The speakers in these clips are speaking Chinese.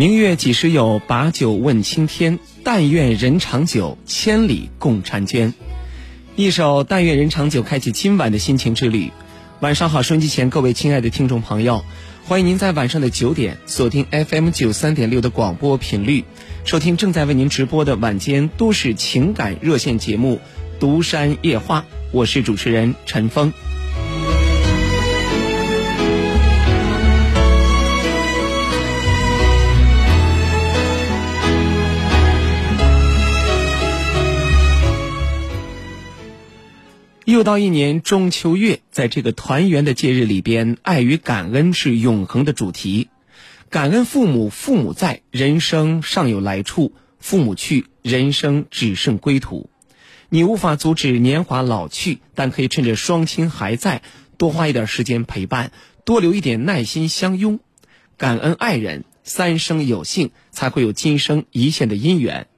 明月几时有？把酒问青天。但愿人长久，千里共婵娟。一首《但愿人长久》开启今晚的心情之旅。晚上好，收音机前各位亲爱的听众朋友，欢迎您在晚上的九点锁定 FM 九三点六的广播频率，收听正在为您直播的晚间都市情感热线节目《独山夜话》。我是主持人陈峰。又到一年中秋月，在这个团圆的节日里边，爱与感恩是永恒的主题。感恩父母，父母在，人生尚有来处；父母去，人生只剩归途。你无法阻止年华老去，但可以趁着双亲还在，多花一点时间陪伴，多留一点耐心相拥。感恩爱人，三生有幸，才会有今生一线的姻缘。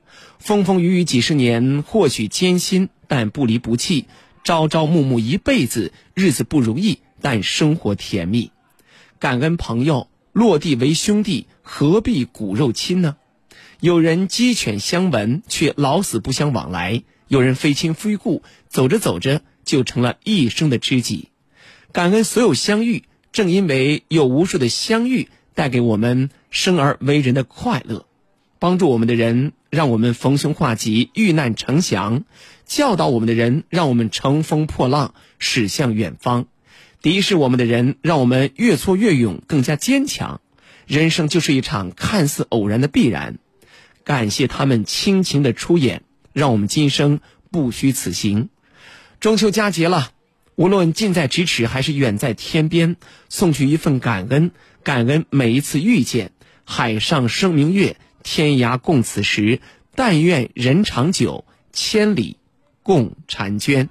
风风雨雨几十年，或许艰辛，但不离不弃。朝朝暮暮一辈子，日子不容易，但生活甜蜜。感恩朋友，落地为兄弟，何必骨肉亲呢？有人鸡犬相闻，却老死不相往来；有人非亲非故，走着走着就成了一生的知己。感恩所有相遇，正因为有无数的相遇，带给我们生而为人的快乐。帮助我们的人，让我们逢凶化吉，遇难成祥。教导我们的人，让我们乘风破浪，驶向远方；敌视我们的人，让我们越挫越勇，更加坚强。人生就是一场看似偶然的必然，感谢他们倾情的出演，让我们今生不虚此行。中秋佳节了，无论近在咫尺还是远在天边，送去一份感恩，感恩每一次遇见。海上生明月，天涯共此时。但愿人长久，千里。共婵娟。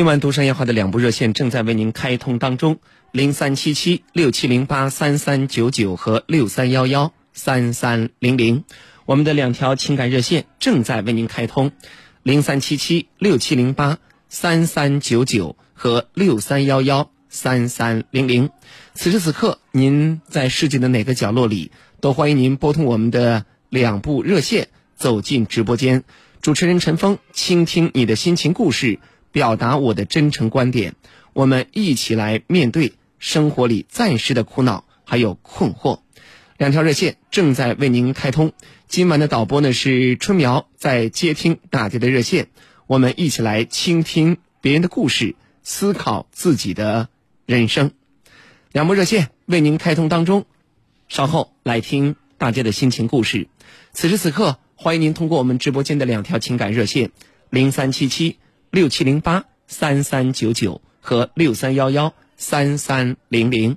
今晚独山夜话的两部热线正在为您开通当中，零三七七六七零八三三九九和六三幺幺三三零零，我们的两条情感热线正在为您开通，零三七七六七零八三三九九和六三幺幺三三零零。此时此刻，您在世界的哪个角落里，都欢迎您拨通我们的两部热线，走进直播间。主持人陈峰，倾听你的心情故事。表达我的真诚观点，我们一起来面对生活里暂时的苦恼还有困惑。两条热线正在为您开通。今晚的导播呢是春苗，在接听大家的热线。我们一起来倾听别人的故事，思考自己的人生。两部热线为您开通当中，稍后来听大家的心情故事。此时此刻，欢迎您通过我们直播间的两条情感热线：零三七七。六七零八三三九九和六三幺幺三三零零。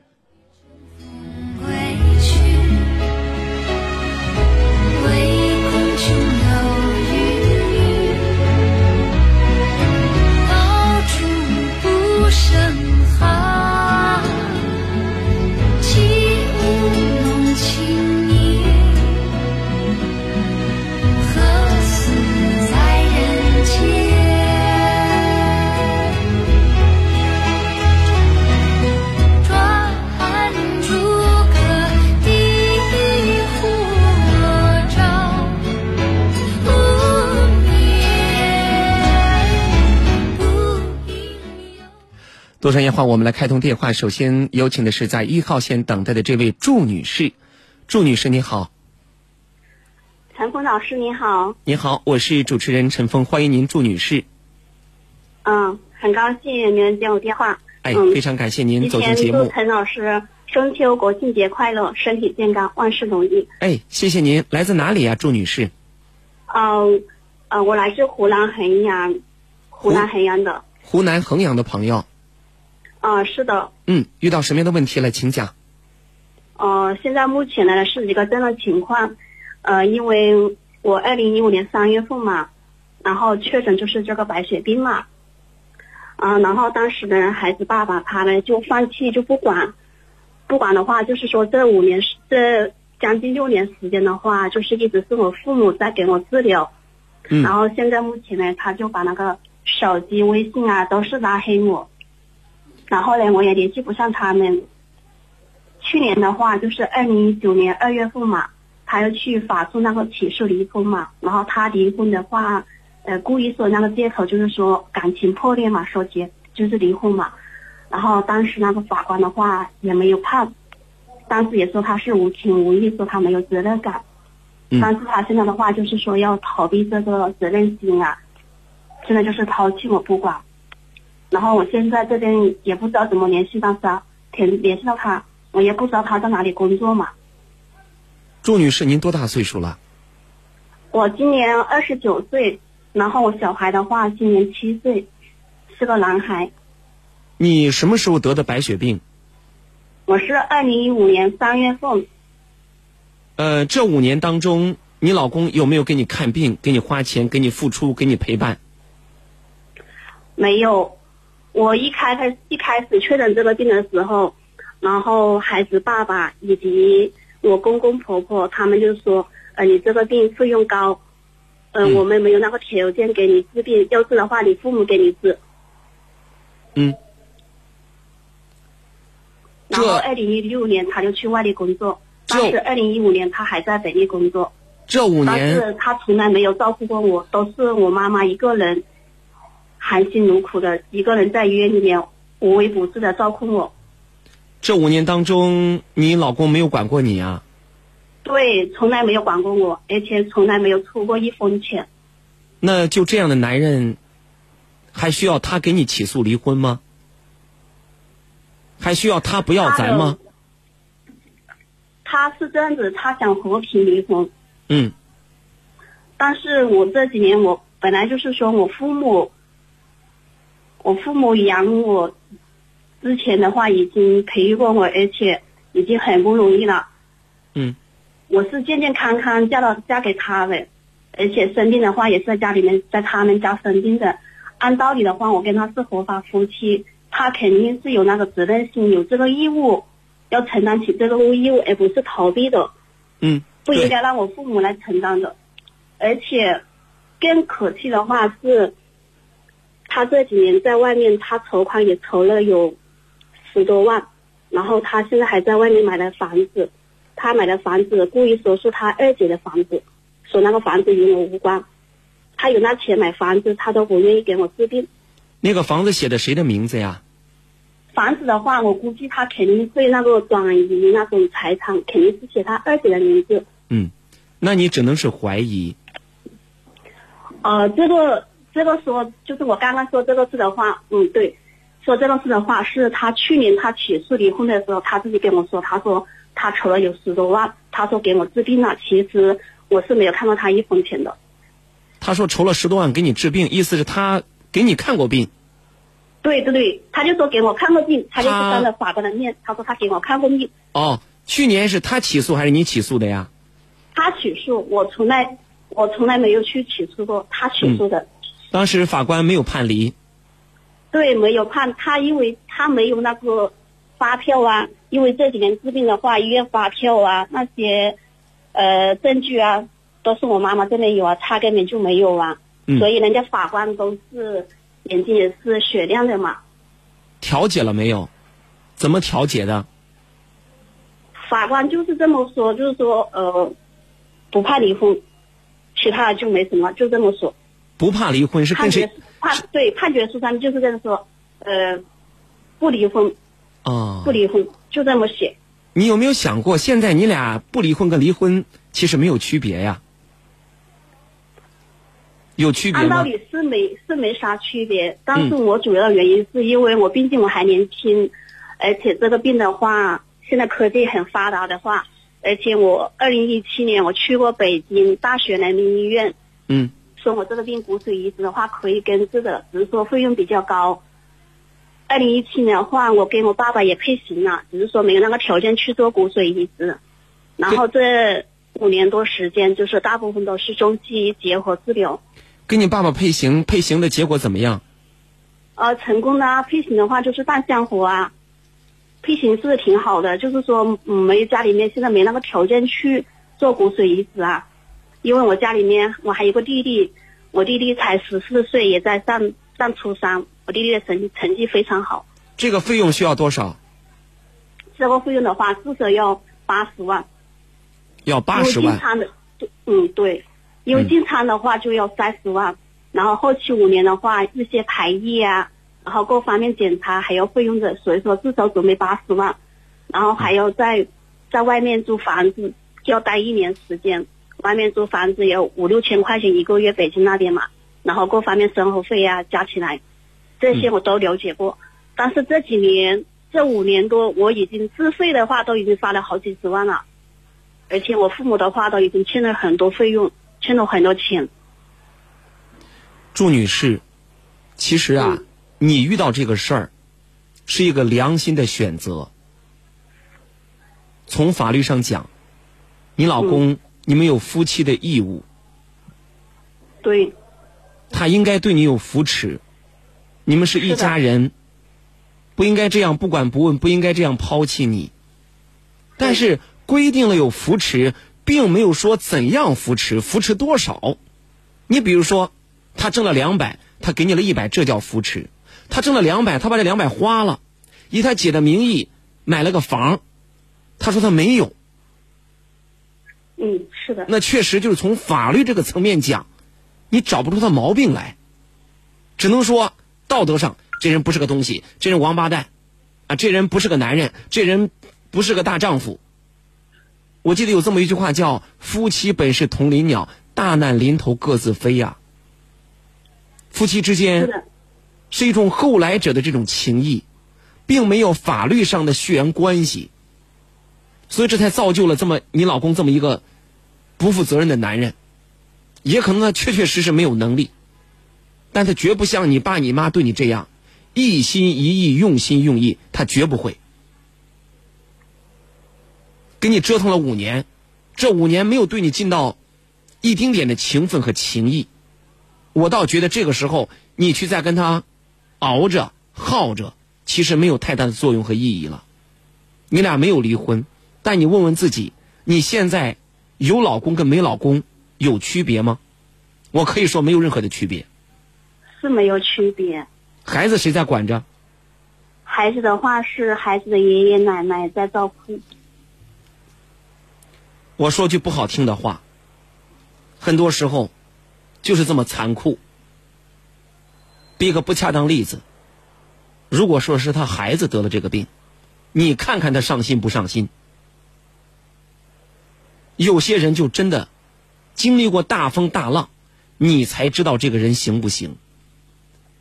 多山烟话，我们来开通电话。首先有请的是在一号线等待的这位祝女士。祝女士你好，陈峰老师你好，你好，我是主持人陈峰，欢迎您，祝女士。嗯，很高兴您接我电话。哎，嗯非常感谢您走进节目。祝陈老师中秋国庆节快乐，身体健康，万事如意。哎，谢谢您，来自哪里呀、祝女士？嗯，呃，我来自湖南衡阳，湖南衡阳的。湖南衡阳的朋友。啊、是的。嗯，遇到什么样的问题了，请讲。呃，现在目前呢是一个这样的情况，呃，因为我二零一五年三月份嘛，然后确诊就是这个白血病嘛，啊、然后当时呢，孩子爸爸他呢就放弃就不管，不管的话就是说这五年这将近六年时间的话，就是一直是我父母在给我治疗，嗯。然后现在目前呢，他就把那个手机、微信啊都是拉黑我，然后呢，我也联系不上他们。去年的话，就是二零一九年二月份嘛，他又去法诉那个起诉离婚嘛，然后他离婚的话，呃，故意说那个借口就是说感情破裂嘛，说结就是离婚嘛，然后当时那个法官的话也没有判，当时也说他是无情无义，说他没有责任感，嗯。但是他现在的话就是说要逃避这个责任心啊，现在就是抛弃我不管，然后我现在这边也不知道怎么联系到他，联联系到他，我也不知道他在哪里工作嘛。祝女士，您多大岁数了？我今年二十九岁，然后我小孩的话今年七岁，是个男孩。你什么时候得的白血病？我是二零一五年三月份，呃，这五年当中，你老公有没有给你看病、给你花钱、给你付出、给你陪伴？没有。我一开开一开始确诊这个病的时候，然后孩子爸爸以及我公公婆婆他们就说，呃，你这个病费用高，呃，嗯我们没有那个条件给你治病，要治的话你父母给你治。嗯，这然后二零一六年他就去外地工作，这但是二零一五年他还在本地工作。这五但，是他从来没有照顾过我，都是我妈妈一个人含辛茹苦的，一个人在医院里面无微不至的照顾我。这五年当中，你老公没有管过你啊？对，从来没有管过我，而且从来没有出过一分钱。那就这样的男人，还需要他给你起诉离婚吗？还需要他不要咱吗？他是这样子，他想和平离婚，嗯但是我这几年我本来就是说我父母，我父母养我之前的话已经培育过我，而且已经很不容易了。嗯我是健健康康嫁到嫁给他的，而且生病的话也是在家里面，在他们家生病的。按道理的话，我跟他是合法夫妻，他肯定是有那个责任心，有这个义务要承担起这个义务，而不是逃避的，嗯，不应该让我父母来承担的。而且更可气的话是，他这几年在外面，他筹款也筹了有十多万，然后他现在还在外面买了房子，他买的房子故意说是他二姐的房子，说那个房子与我无关，他有那钱买房子，他都不愿意给我治病。那个房子写的谁的名字呀？房子的话，我估计他肯定会那个转移那种财产，肯定是写他二姐的名字。嗯，那你只能是怀疑。呃，这个这个说就是我刚刚说这个事的话，嗯，对，说这个事的话是他去年他起诉离婚的时候，他自己跟我说，他说他筹了有十多万，他说给我治病了，其实我是没有看到他一分钱的。他说筹了十多万给你治病，意思是他给你看过病。对对对，他就说给我看过病，他就是他当着法官的面，他说他给我看过病，哦，去年是他起诉还是你起诉的呀？他起诉我从来我从来没有去起诉过，他起诉的。当时法官没有判离。对，没有判他，因为他没有那个发票啊，因为这几年治病的话，医院发票啊那些呃证据啊，都是我妈妈这边有啊，他根本就没有啊，嗯所以人家法官都是眼睛也是雪亮的嘛。调解了没有？怎么调解的？法官就是这么说，就是说呃不判离婚，其他的就没什么，就这么说。不怕离婚是跟谁判决？判对判决书上就是这样说，呃，不离婚，啊不，离婚，就这么写。你有没有想过，现在你俩不离婚跟离婚其实没有区别呀？有区别吗？按道理是没是没啥区别，但是我主要的原因是因为我毕竟我还年轻，而且这个病的话，现在科技很发达的话，而且我二零一七年我去过北京大学人民医院，嗯，说我这个病骨髓移植的话可以根治的，只是说费用比较高。二零一七年的话，我跟我爸爸也配型了，只是说没有那个条件去做骨髓移植。然后这五年多时间，就是大部分都是中西医结合治疗。跟你爸爸配型，配型的结果怎么样？呃，成功的啊，配型的话就是大相活啊，配型是挺好的，就是说，嗯，没家里面现在没那个条件去做骨髓移植啊，因为我家里面我还有个弟弟，我弟弟才十四岁，也在上上初三，我弟弟的成成绩非常好，这个费用需要多少？这个费用的话至少要八十万，要八十万。因为进餐的，嗯对，因为嗯进餐的话就要三十万，然后后期五年的话这些排异啊，然后各方面检查还要费用的，所以说至少准备八十万，然后还要在在外面租房子，就要待一年时间，外面租房子也有五六千块钱一个月，北京那边嘛，然后各方面生活费啊加起来，这些我都了解过，但是这几年这五年多，我已经自费的话都已经花了好几十万了。而且我父母的话都已经欠了很多费用，欠了很多钱。祝女士，其实啊，你遇到这个事儿，是一个良心的选择。从法律上讲，你老公、你们有夫妻的义务，对，他应该对你有扶持，你们是一家人，不应该这样不管不问，不应该这样抛弃你。但是规定了有扶持，并没有说怎样扶持，扶持多少。你比如说，他挣了两百，他给你了一百，这叫扶持；他挣了两百，他把这两百花了，以他姐的名义买了个房，他说他没有，嗯，是的，那确实就是从法律这个层面讲，你找不出他毛病来，只能说道德上这人不是个东西，这人王八蛋，啊，这人不是个男人，这人不是个大丈夫。我记得有这么一句话叫“夫妻本是同林鸟，大难临头各自飞”呀。夫妻之间，是一种后来者的这种情谊，并没有法律上的血缘关系，所以这才造就了这么你老公这么一个不负责任的男人，也可能他确确实实没有能力，但他绝不像你爸你妈对你这样一心一意、用心用意，他绝不会。给你折腾了五年，这五年没有对你尽到一丁点的情分和情谊，我倒觉得这个时候你去再跟他熬着耗着，其实没有太大的作用和意义了。你俩没有离婚，但你问问自己，你现在有老公跟没老公有区别吗？我可以说没有任何的区别。是没有区别。孩子谁在管着？孩子的话是孩子的爷爷奶奶在照顾。我说句不好听的话，很多时候就是这么残酷。比个不恰当例子，如果说是他孩子得了这个病，你看看他上心不上心？有些人就真的经历过大风大浪，你才知道这个人行不行。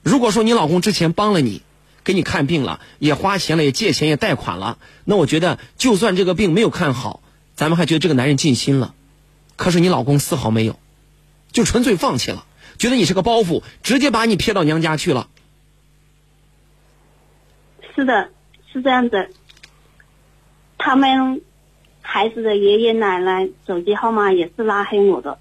如果说你老公之前帮了你，给你看病了，也花钱了，也借钱也贷款了，那我觉得就算这个病没有看好，咱们还觉得这个男人尽心了。可是你老公丝毫没有，就纯粹放弃了，觉得你是个包袱，直接把你撇到娘家去了。是的，是这样子。他们孩子的爷爷奶奶手机号码也是拉黑我的。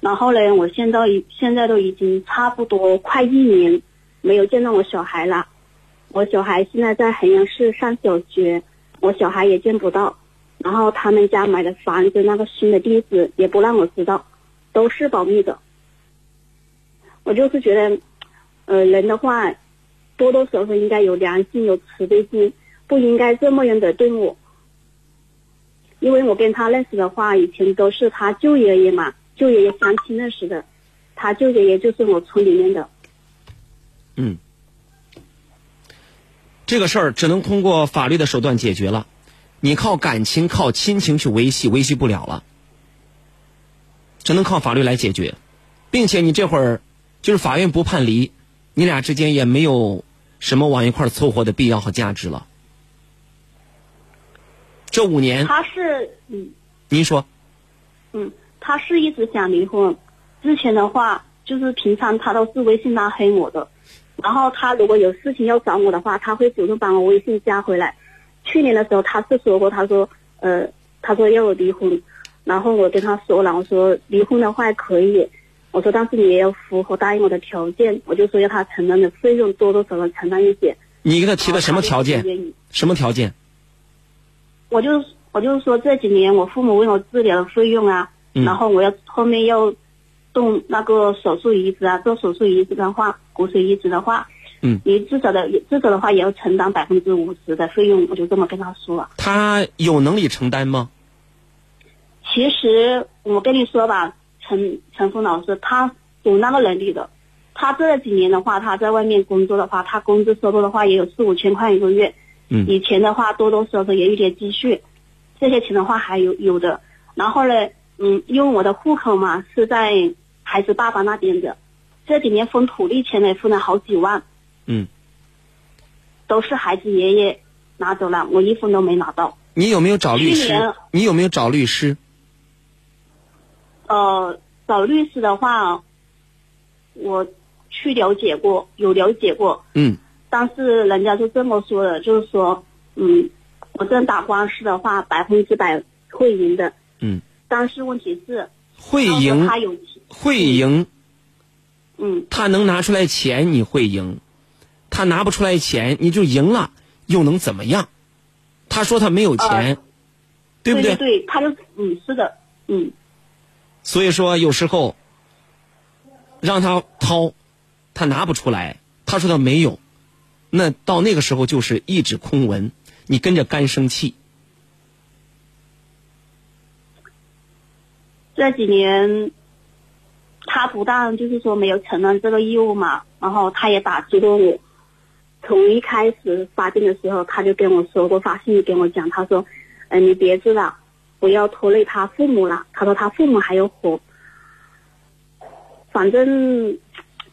然后呢，我现在现在都已经差不多快一年没有见到我小孩了。我小孩现在在衡阳市上小学，我小孩也见不到。然后他们家买的房子那个新的地址也不让我知道，都是保密的。我就是觉得，呃，人的话，多多少少应该有良心、有慈悲心，不应该这么样的对我。因为我跟他认识的话，以前都是他舅爷爷嘛，舅爷爷相亲认识的，他舅爷爷就是我村里面的。嗯，这个事儿只能通过法律的手段解决了。你靠感情、靠亲情去维系，维系不了了，只能靠法律来解决，并且你这会儿就是法院不判离，你俩之间也没有什么往一块凑合的必要和价值了。这五年，他是嗯您说，嗯，他是一直想离婚。之前的话，就是平常他都是微信拉黑我的，然后他如果有事情要找我的话，他会主动把我微信加回来。去年的时候，他是说过，他说呃，他说要我离婚，然后我跟他说了，我说离婚的话可以，我说但是你也要符合答应我的条件，我就说要他承担的费用多多少少承担一些。你给他提的什么条件？什么条件？我就我就说这几年我父母为我治疗的费用啊，嗯然后我要后面要动那个手术移植啊，做手术移植的话，骨髓移植的话，嗯，你至少的至少的话也要承担百分之五十的费用，我就这么跟他说了。他有能力承担吗？其实我跟你说吧，陈陈峰老师他有那个能力的，他这几年的话，他在外面工作的话，他工资收入的话也有四五千块一个月，嗯以前的话多多少少也有点积蓄，这些钱的话还有有的。然后呢，嗯，因为我的户口嘛是在孩子爸爸那边的，这几年分土地钱呢分了好几万，嗯，都是孩子爷爷拿走了，我一分都没拿到。你有没有找律师？你有没有找律师？呃，找律师的话，我去了解过，有了解过，嗯但是人家就这么说的，就是说，嗯，我这打官司的话，百分之百会赢的。嗯，但是问题是，会赢他有钱，会赢，嗯，他能拿出来钱，你会赢；他拿不出来钱，你就赢了，又能怎么样？他说他没有钱，对不对对，他就嗯是的，嗯，所以说有时候让他掏，他拿不出来，他说他没有，那到那个时候就是一纸空文，你跟着干生气。这几年，他不但就是说没有承担这个义务嘛，然后他也打击过我。从一开始发病的时候，他就跟我说过，发信息跟我讲，他说：“嗯、你别治了，不要拖累他父母了。”他说他父母还有活。反正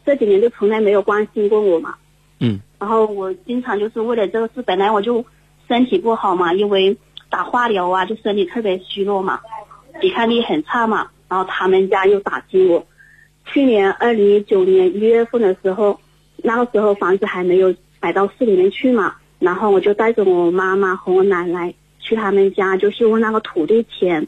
这几年就从来没有关心过我嘛。嗯然后我经常就是为了这个事，本来我就身体不好嘛，因为打化疗啊，就身体特别虚弱嘛，抵抗力很差嘛。然后他们家又打击我。去年二零一九年一月份的时候，那个时候房子还没有摆到市里面去嘛，然后我就带着我妈妈和我奶奶去他们家，就是问那个土地钱。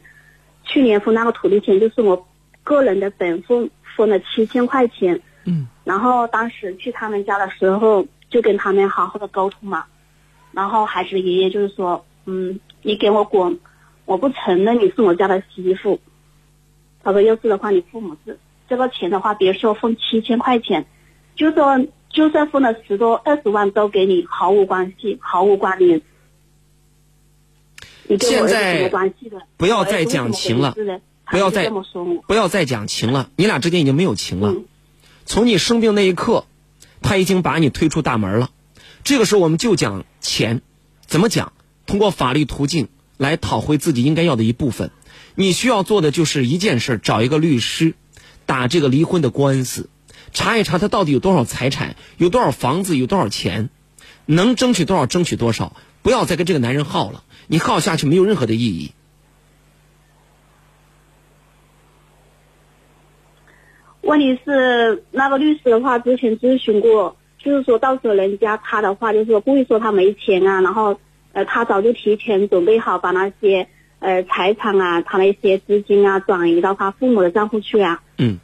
去年分那个土地钱，就是我个人的本分分了七千块钱。嗯然后当时去他们家的时候，就跟他们好好的沟通嘛。然后孩子的爷爷就是说，嗯，你给我滚，我不承认你是我家的媳妇。他说，要是的话，你父母是这个钱的话，别说分七千块钱，就说就算分了十多二十万，都给你毫无关系，毫无关联。你现在什么关系的？不要再讲情了不要再。不要再讲情了，你俩之间已经没有情了。嗯从你生病那一刻，他已经把你推出大门了。这个时候我们就讲钱，怎么讲？通过法律途径来讨回自己应该要的一部分。你需要做的就是一件事：找一个律师，打这个离婚的官司，查一查他到底有多少财产，有多少房子，有多少钱，能争取多少争取多少。不要再跟这个男人耗了，你耗下去没有任何的意义。问题是那个律师的话，之前咨询过，就是说到时候人家他的话，就是说故意说他没钱啊，然后呃他早就提前准备好把那些呃财产啊，他那些资金啊转移到他父母的账户去啊。嗯，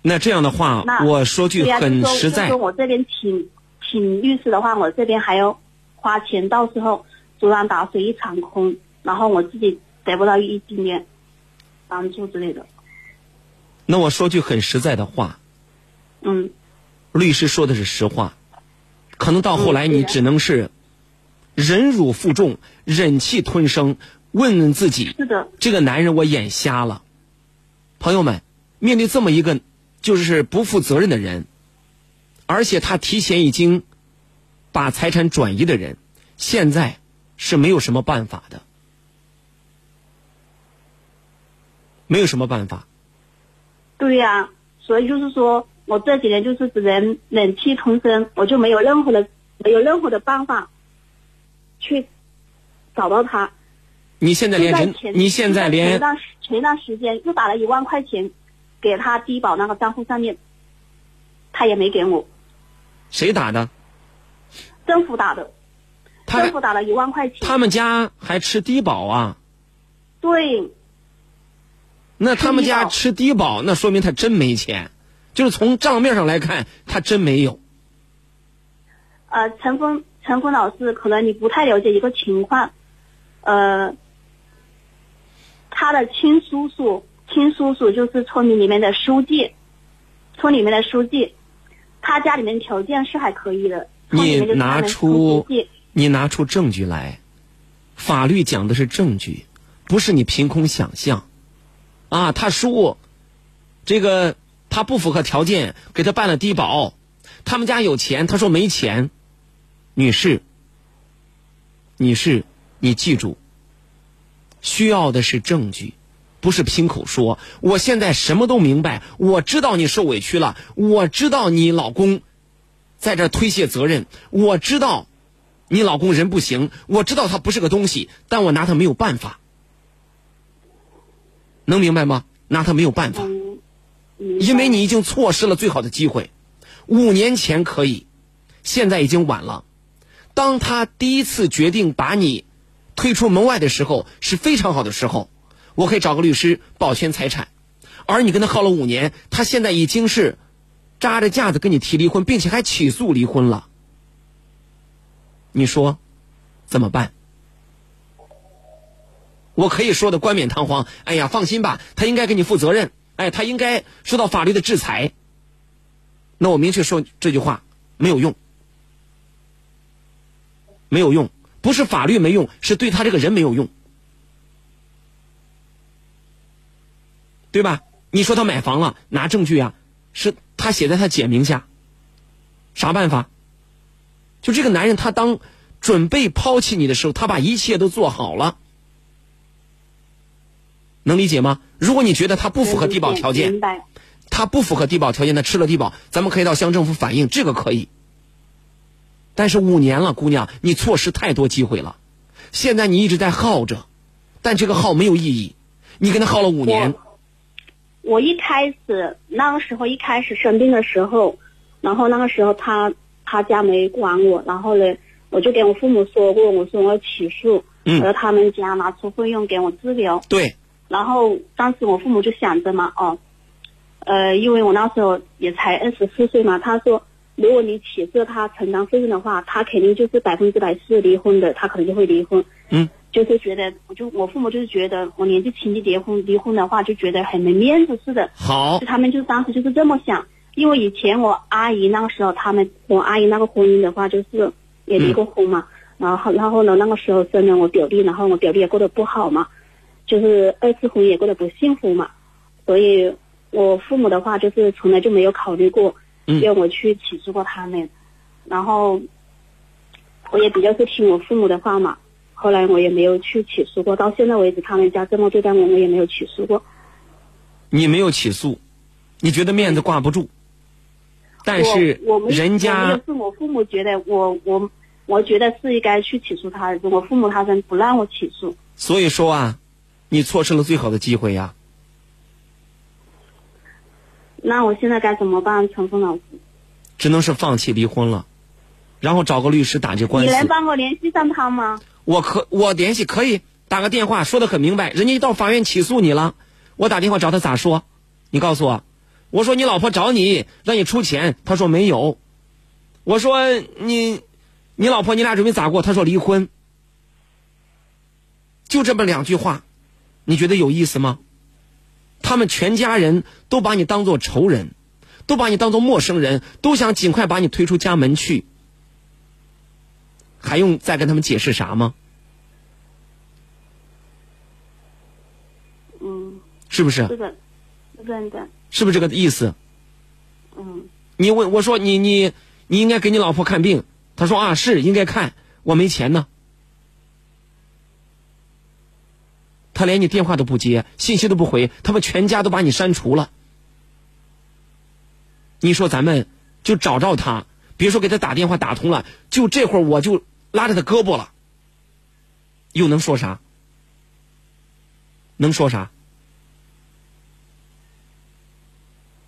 那这样的话，我说句很就说实在就说，我这边请请律师的话，我这边还要花钱，到时候竹篮打水一场空，然后我自己得不到一丁点帮助之类的。那我说句很实在的话，嗯，律师说的是实话，可能到后来你只能是忍辱负重，忍气吞声，问问自己，是的，这个男人我眼瞎了。朋友们，面对这么一个就是不负责任的人，而且他提前已经把财产转移的人，现在是没有什么办法的，没有什么办法。对呀、所以就是说我这几年就是只能忍气吞声，我就没有任何的没有任何的办法去找到他。你现在连你现在连前连段时前段时间又打了一万块钱给他低保那个账户上面，他也没给我，谁打的？政府打的，他政府打了一万块钱。他们家还吃低保啊？对，那他们家吃吃低保，那说明他真没钱，就是从账面上来看，他真没有。呃，陈峰陈峰老师，可能你不太了解一个情况，呃，他的亲叔叔，亲叔叔就是村里里面的书记，村里面的书记，他家里面条件是还可以的。你拿出你拿出证据来，法律讲的是证据，不是你凭空想象。啊，他叔，这个他不符合条件，给他办了低保，他们家有钱，他说没钱。女士，女士，你记住，需要的是证据，不是凭口说。我现在什么都明白，我知道你受委屈了，我知道你老公在这推卸责任，我知道你老公人不行，我知道他不是个东西，但我拿他没有办法，能明白吗？拿他没有办法，因为你已经错失了最好的机会。五年前可以，现在已经晚了。当他第一次决定把你推出门外的时候，是非常好的时候，我可以找个律师保全财产。而你跟他耗了五年，他现在已经是扎着架子跟你提离婚，并且还起诉离婚了。你说怎么办？我可以说的冠冕堂皇，哎呀，放心吧，他应该给你负责任，哎，他应该受到法律的制裁。那我明确说这句话没有用，没有用，不是法律没用，是对他这个人没有用，对吧？你说他买房了，拿证据啊，是他写在他姐名下，啥办法？就这个男人，他当准备抛弃你的时候，他把一切都做好了，能理解吗？如果你觉得他不符合低保条件明，白。他不符合低保条件，他吃了低保，咱们可以到乡政府反映，这个可以。但是五年了，姑娘，你错失太多机会了。现在你一直在耗着，但这个耗没有意义。你跟他耗了五年，我一开始那个时候一开始生病的时候，然后那个时候他他家没管我，然后呢，我就跟我父母说过，我说我要起诉，嗯我要他们家拿出费用给我治疗。对，然后当时我父母就想着嘛，哦，呃，因为我那时候也才二十四岁嘛，他说如果你起诉他承担费用的话，他肯定就是百分之百是离婚的，他可能就会离婚。嗯，就是觉得，我就我父母就是觉得我年纪轻就结婚，离婚的话就觉得很没面子似的。好就，他们就当时就是这么想，因为以前我阿姨那个时候，他们我阿姨那个婚姻的话，就是也离过婚嘛，然后然后呢，那个时候生了我表弟，然后我表弟也过得不好嘛，就是二次婚也过得不幸福嘛，所以我父母的话就是从来就没有考虑过嗯让我去起诉过他们，然后我也比较是听我父母的话嘛，后来我也没有去起诉过，到现在为止他们家这么对待我，我也没有起诉过。你没有起诉，你觉得面子挂不住，但是人家有是我父母觉得我我我觉得是应该去起诉他的，我父母他们不让我起诉。所以说啊，你错失了最好的机会呀。那我现在该怎么办，陈峰老师？只能是放弃离婚了，然后找个律师打这官司你能。帮我联系上他吗？我可我联系可以打个电话，说的很明白，人家到法院起诉你了，我打电话找他咋说？你告诉我，我说你老婆找你让你出钱，他说没有。我说你你老婆你俩准备咋过？他说离婚。就这么两句话，你觉得有意思吗？他们全家人都把你当做仇人，都把你当做陌生人，都想尽快把你推出家门去。还用再跟他们解释啥吗？嗯，是不是？是的，是真的。是不是这个意思？嗯，你问我说你你你应该给你老婆看病，他说啊，是应该看，我没钱呢。他连你电话都不接，信息都不回，他们全家都把你删除了。你说咱们就找着他，别说给他打电话打通了，就这会儿我就拉着他胳膊了，又能说啥？能说啥？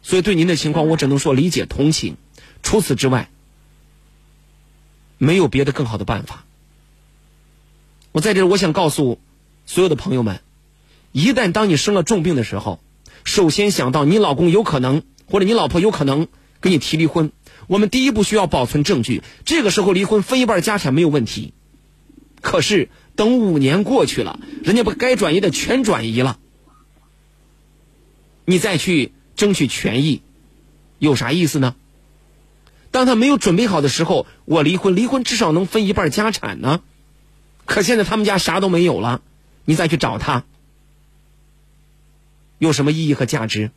所以对您的情况，我只能说理解同情。除此之外，没有别的更好的办法。我在这，我想告诉所有的朋友们：一旦当你生了重病的时候，首先想到你老公有可能或者你老婆有可能跟你提离婚，我们第一步需要保存证据。这个时候离婚分一半家产没有问题。可是等五年过去了，人家把该转移的全转移了，你再去争取权益，有啥意思呢？当他没有准备好的时候，我离婚，离婚至少能分一半家产呢。可现在他们家啥都没有了，你再去找他，有什么意义和价值？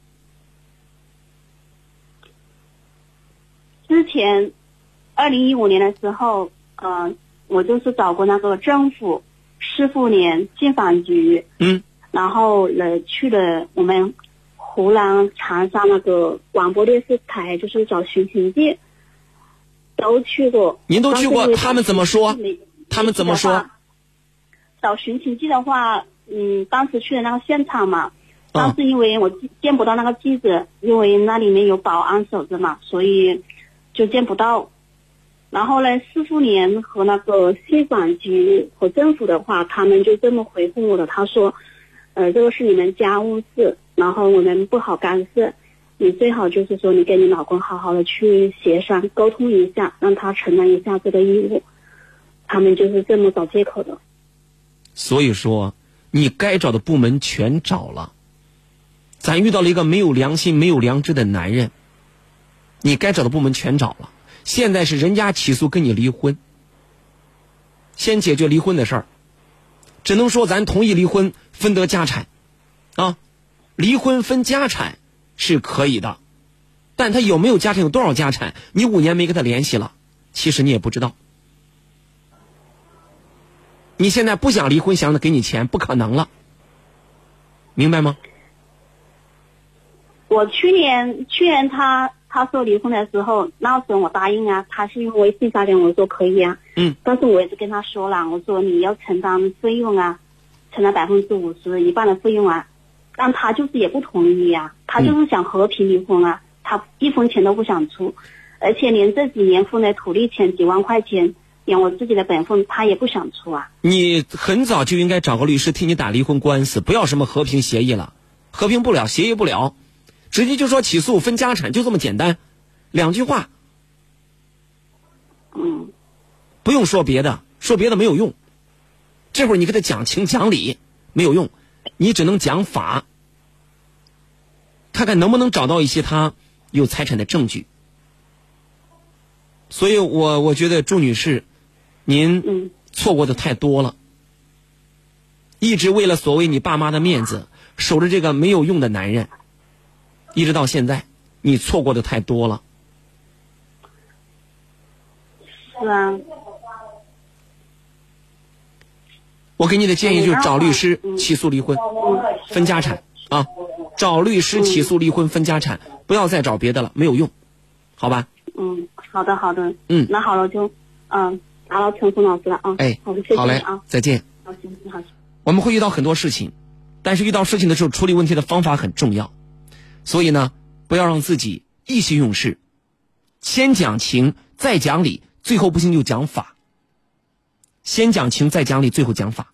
之前，二零一五年的时候，呃，我就是找过那个政府、市妇联、信访局，嗯，然后呃去了我们湖南长沙那个广播电视台，就是找寻情记，都去过。您都去过，他们怎么说？他们怎么说？找寻情记的话，嗯，当时去的那个现场嘛，当时因为我见不到那个记者，因为那里面有保安守着嘛，所以就见不到。然后呢，市妇联和那个信访局和政府的话，他们就这么回复我的，他说，呃，这个是你们家务事，然后我们不好干涉，你最好就是说你跟你老公好好的去协商沟通一下，让他承担一下这个义务。他们就是这么找借口的。所以说，你该找的部门全找了。咱遇到了一个没有良心、没有良知的男人。你该找的部门全找了，现在是人家起诉跟你离婚，先解决离婚的事儿。只能说咱同意离婚，分得家产，啊，离婚分家产是可以的，但他有没有家产，有多少家产，你五年没跟他联系了，其实你也不知道。你现在不想离婚，想着给你钱，不可能了，明白吗？我去年去年他他说离婚的时候，那时候我答应啊，他是用微信发给我说可以啊，嗯，但是我也是跟他说了，我说你要承担费用啊，承担百分之五十一半的费用啊，但他就是也不同意啊，他就是想和平离婚啊，他一分钱都不想出，而且连这几年分的土地钱几万块钱。连我自己的本分，他也不想出啊！你很早就应该找个律师替你打离婚官司，不要什么和平协议了，和平不了，协议不了，直接就说起诉分家产，就这么简单，两句话。嗯，不用说别的，说别的没有用。这会儿你给他讲情讲理没有用，你只能讲法，看看能不能找到一些他有财产的证据。所以我我觉得朱女士。您错过的太多了，一直为了所谓你爸妈的面子，守着这个没有用的男人，一直到现在，你错过的太多了。是啊。我给你的建议就是找律师起诉离婚，分家产啊！找律师起诉离婚分家产，不要再找别的了，没有用，好吧？嗯，好的，好的。嗯，那好了，就嗯。打扰陈峰老师了啊！哎，好，谢谢啊，再见。好，行，你好。我们会遇到很多事情，但是遇到事情的时候，处理问题的方法很重要。所以呢，不要让自己意气用事，先讲情，再讲理，最后不行就讲法。先讲情，再讲理，最后讲法。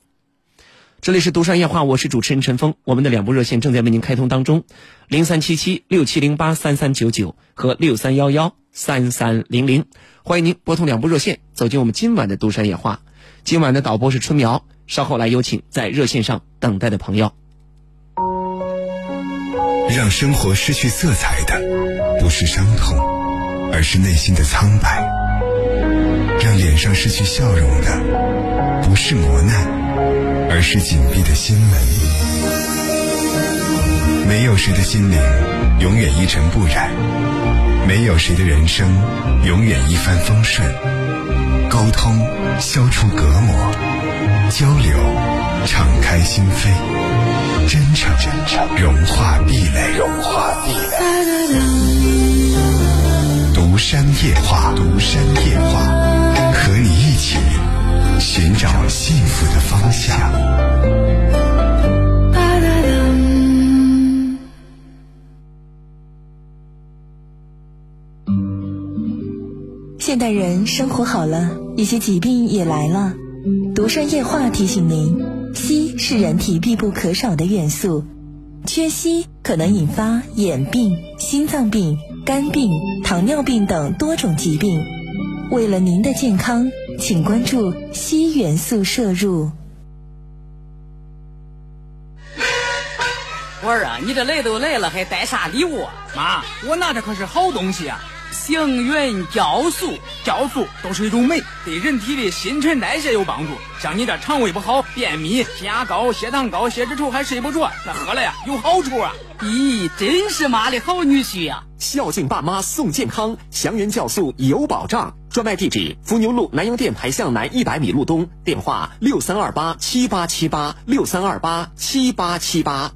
这里是独山夜话，我是主持人陈峰。我们的两部热线正在为您开通当中，零三七七六七零八三三九九和六三幺幺三三零零，欢迎您拨通两部热线，走进我们今晚的独山夜话。今晚的导播是春苗，稍后来有请在热线上等待的朋友。让生活失去色彩的不是伤痛，而是内心的苍白；让脸上失去笑容的不是磨难。而是紧闭的心门。没有谁的心灵永远一尘不染，没有谁的人生永远一帆风顺。沟通，消除隔膜；交流，敞开心扉；真诚，融化壁垒。融化壁垒。独山夜话，独山夜话，和你一起寻找幸福的方向。现代人生活好了，一些疾病也来了。独山夜话提醒您：硒是人体必不可少的元素，缺硒可能引发眼病、心脏病、肝病、糖尿病等多种疾病。为了您的健康，请关注硒元素摄入。我儿啊，你这来都来了，还带啥礼物？妈，我拿的可是好东西啊！祥云酵素，酵素都是一种酶，对人体的新陈代谢有帮助。像你这肠胃不好、便秘、血压高、血糖高、血脂稠还睡不着，那喝了呀有好处啊！咦，真是妈的好女婿呀！孝敬爸妈送健康，祥云酵素有保障。专卖地址：伏牛路南阳店牌向南一百米路东，电话六三二八七八七八六三二八七八七八。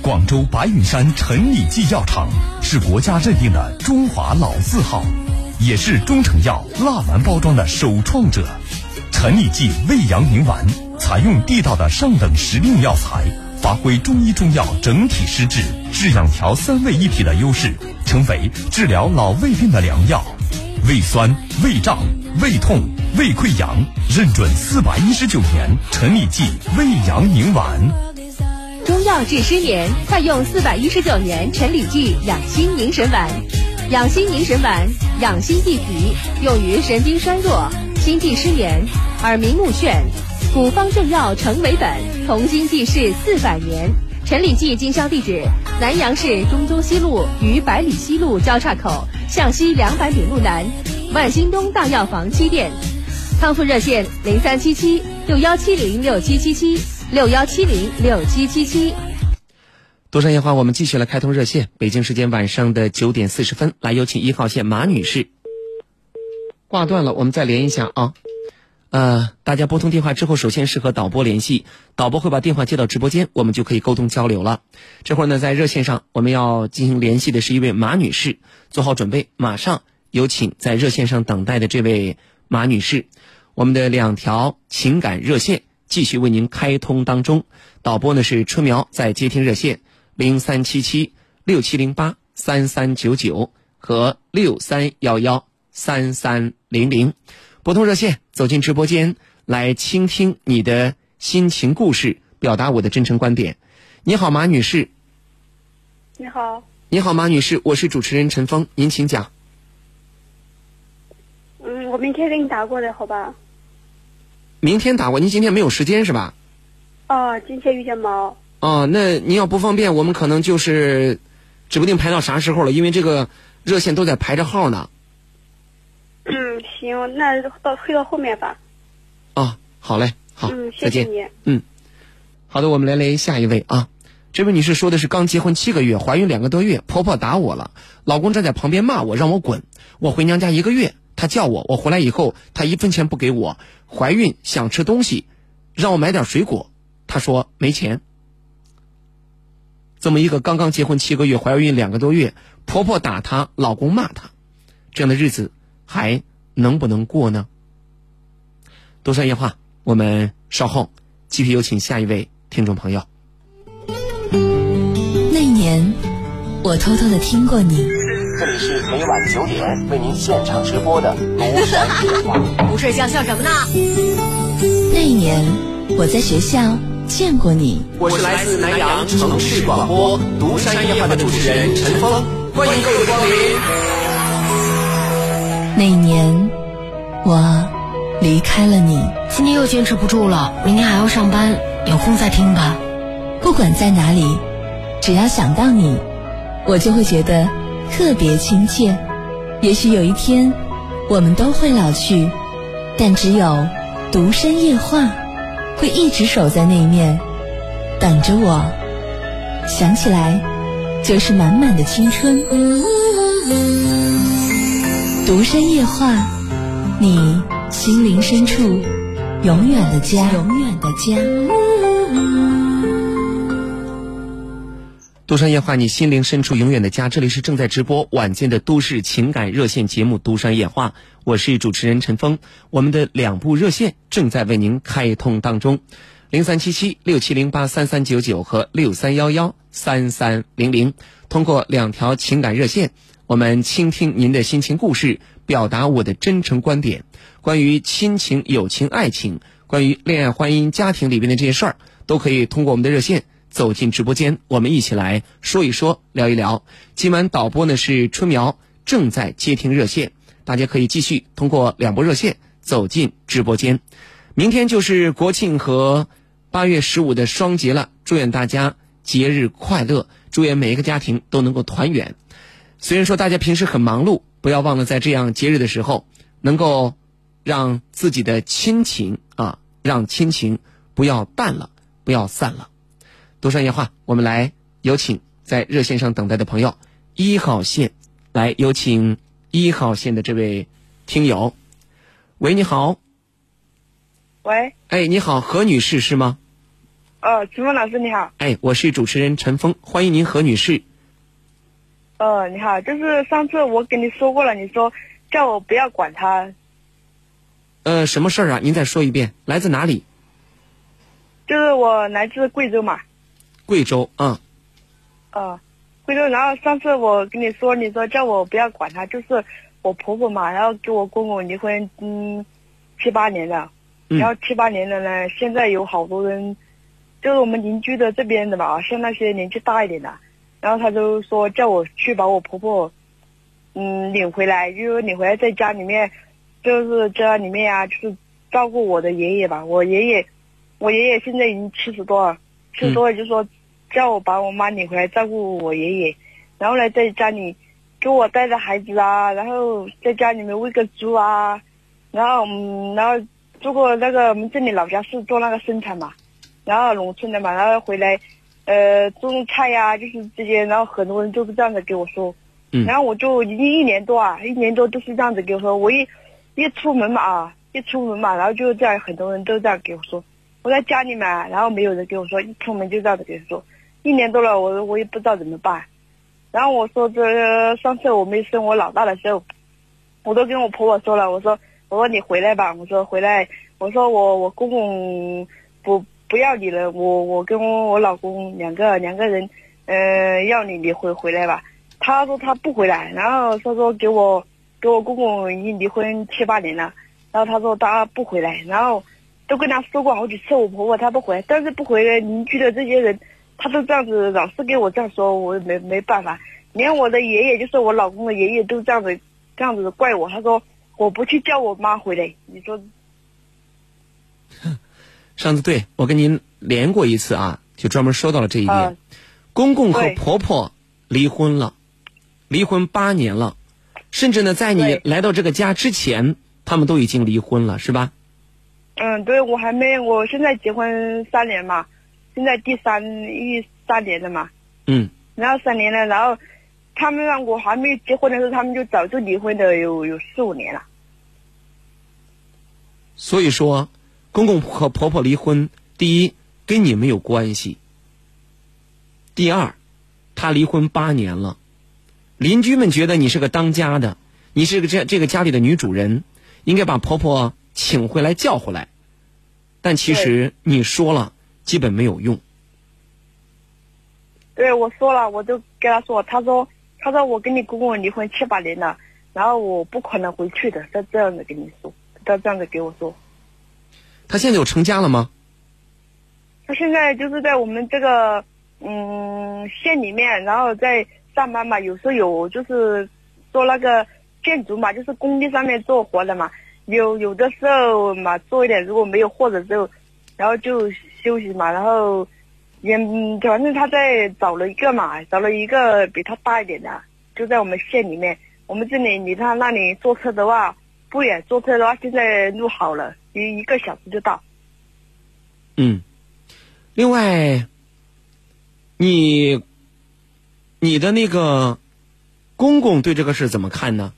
广州白云山陈李济药厂是国家认定的中华老字号，也是中成药蜡丸包装的首创者。陈李济胃阳宁丸采用地道的上等食用药材，发挥中医中药整体施治、治养调三位一体的优势，成为治疗老胃病的良药。胃酸、胃胀、胃痛、胃溃疡，认准四百一十九年陈李济胃阳宁丸。中药治失眠，快用四百一十九年陈李济养心宁神丸。养心宁神丸，养心益脾，用于神经衰弱、心悸失眠、耳鸣目眩。古方正药成为本，同心济世四百年。陈李济经销地址：南阳市中州西路与百里西路交叉口向西两百米路南，万兴东大药房七店。康复热线：零三七七六幺七零六七七七。六幺七零六七七七，独山夜话，我们继续来开通热线。北京时间晚上的九点四十分，来有请一号线马女士。挂断了，我们再连一下啊。呃，大家拨通电话之后，首先是和导播联系，导播会把电话接到直播间，我们就可以沟通交流了。这会儿呢，在热线上我们要进行联系的是一位马女士，做好准备，马上有请在热线上等待的这位马女士。我们的两条情感热线。继续为您开通当中，导播呢是春苗在接听热线零三七七六七零八三三九九和六三幺幺三三零零，拨通热线走进直播间来倾听你的心情故事，表达我的真诚观点。你好，马女士。你好。你好，马女士，我是主持人陈峰，您请讲。嗯，我明天给你打过来，好吧？明天打过，您今天没有时间是吧？哦，今天有点忙。哦，那您要不方便，我们可能就是指不定排到啥时候了，因为这个热线都在排着号呢。嗯，行，那到推到后面吧。啊，好嘞，好，嗯，谢谢。你。嗯，好的，我们来连下一位啊。这位女士说的是刚结婚七个月，怀孕两个多月，婆婆打我了，老公站在旁边骂我，让我滚。我回娘家一个月。他叫我，我回来以后，他一分钱不给我。怀孕想吃东西，让我买点水果，他说没钱。这么一个刚刚结婚七个月、怀孕两个多月，婆婆打她，老公骂她，这样的日子还能不能过呢？多说夜话，我们稍后继续有请下一位听众朋友。那年，我偷偷的听过你。这里是每晚九点为您现场直播的《独山夜话》。不睡觉笑什么呢？那一年，我在学校见过你。我是来自南阳城市广播《独山夜话》的主持人陈峰，欢迎各位光临。那一年，我离开了你。今天又坚持不住了，明天还要上班，有空再听吧。不管在哪里，只要想到你，我就会觉得。特别亲切，也许有一天，我们都会老去，但只有独身夜话，会一直守在那一面，等着我。想起来，就是满满的青春。独身夜话，你心灵深处，永远的家，永远的家。都山夜话，你心灵深处永远的家。这里是正在直播晚间的都市情感热线节目《都山夜话》，我是主持人陈峰。我们的两部热线正在为您开通当中，零三七七六七零八三三九九和六三幺幺三三零零。通过两条情感热线，我们倾听您的心情故事，表达我的真诚观点。关于亲情、友情、爱情，关于恋爱、婚姻、家庭里边的这些事儿，都可以通过我们的热线。走进直播间，我们一起来说一说，聊一聊。今晚导播呢是春苗，正在接听热线，大家可以继续通过两拨热线走进直播间。明天就是国庆和八月十五的双节了，祝愿大家节日快乐，祝愿每一个家庭都能够团圆。虽然说大家平时很忙碌，不要忘了在这样节日的时候，能够让自己的亲情啊，让亲情不要淡了，不要散了。独上夜话，我们来有请在热线上等待的朋友，一号线，来有请一号线的这位听友。喂，你好。喂。哎，你好，何女士是吗？呃，陈峰老师你好。哎，我是主持人陈峰，欢迎您，何女士。哦，你好，就是上次我跟你说过了，你说叫我不要管他。呃，什么事儿啊？您再说一遍，来自哪里？就是我来自贵州嘛。贵州嗯。呃，贵州。然后上次我跟你说，你说叫我不要管他，就是我婆婆嘛，然后跟我公公离婚，嗯，七八年了，然后七八年了呢，现在有好多人，就是我们邻居的这边的吧，像那些年纪大一点的，然后他就说叫我去把我婆婆，嗯，领回来，就领回来在家里面，就是家里面啊，就是照顾我的爷爷吧，我爷爷，我爷爷现在已经七十多了，七十多了就说。叫我把我妈领回来照顾我爷爷，然后呢，在家里给我带着孩子啊，然后在家里面喂个猪啊，然后嗯，然后做过那个我们这里老家是做那个生产嘛，然后农村的嘛，然后回来，呃，种种菜呀，就是这些，然后很多人就是这样子给我说，然后我就已经一年多啊，一年多都是这样子给我说，我一一出门嘛啊，一出门嘛，然后就这样很多人都这样给我说，我在家里面，然后没有人给我说，一出门就这样子给我说。一年多了，我我也不知道怎么办。然后我说这上次我没生我老大的时候，我都跟我婆婆说了，我说我说你回来吧，我说回来，我说我我公公不不要你了，我我跟我老公两个两个人，呃，要你你回回来吧。他说他不回来，然后他说给我给我公公已经离婚七八年了，然后他说他不回来，然后都跟他说过好几次，我婆婆她不回，但是不回来，邻居的这些人。他都这样子，老是给我这样说，我也没没办法。连我的爷爷，就是我老公的爷爷，都这样子，这样子怪我。他说我不去叫我妈回来，你说？上次对我跟您连过一次啊，就专门说到了这一点。公公和婆婆离婚了，离婚八年了，甚至呢，在你来到这个家之前，他们都已经离婚了，是吧？嗯，对，我还没，我现在结婚三年嘛。现在第三一三年了嘛，嗯，然后三年了，然后他们让我还没结婚的时候，他们就早就离婚的有有四五年了。所以说，公公和婆婆离婚，第一跟你没有关系。第二，他离婚八年了，邻居们觉得你是个当家的，你是个这这个家里的女主人，应该把婆婆请回来叫回来，但其实你说了。基本没有用。对，我说了，我就跟他说，他说，他说我跟你公公离婚七八年了，然后我不可能回去的，他这样子跟你说，他这样子给我说。他现在有成家了吗？他现在就是在我们这个嗯县里面，然后在上班嘛，有时候有就是做那个建筑嘛，就是工地上面做活的嘛，有有的时候嘛做一点，如果没有货的时候。然后就休息嘛，然后也反正他在找了一个嘛，找了一个比他大一点的，就在我们县里面。我们这里离他那里坐车的话不远，坐车的话现在路好了，一一个小时就到。嗯，另外，你你的那个公公对这个事怎么看呢？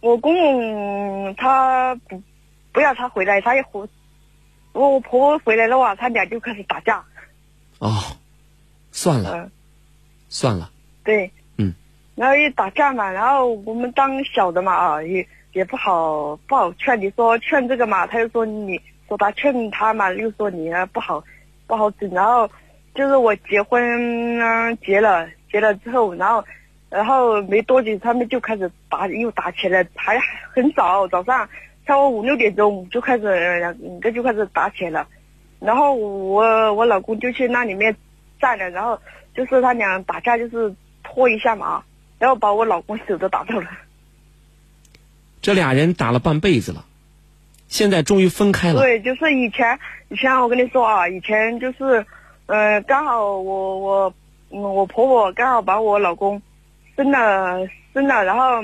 我公公他不不要他回来，他一回，我我婆婆回来的话，他俩就开始打架。哦，算了，嗯，算了，对，嗯，然后一打架嘛，然后我们当小的嘛啊，也也不好不好劝，你说劝这个嘛，他又说你说他劝他嘛，又说你啊不好不好整，然后就是我结婚嗯结了结了之后，然后然后没多久他们就开始打又打起来，还很早早上差不多五六点钟就开始两个就开始打起来了。然后我我老公就去那里面站了，然后就是他俩打架就是拖一下嘛，然后把我老公手都打到了。这俩人打了半辈子了，现在终于分开了。对，就是以前以前我跟你说啊，以前就是，呃，刚好我我我婆婆刚好把我老公生了生了，然后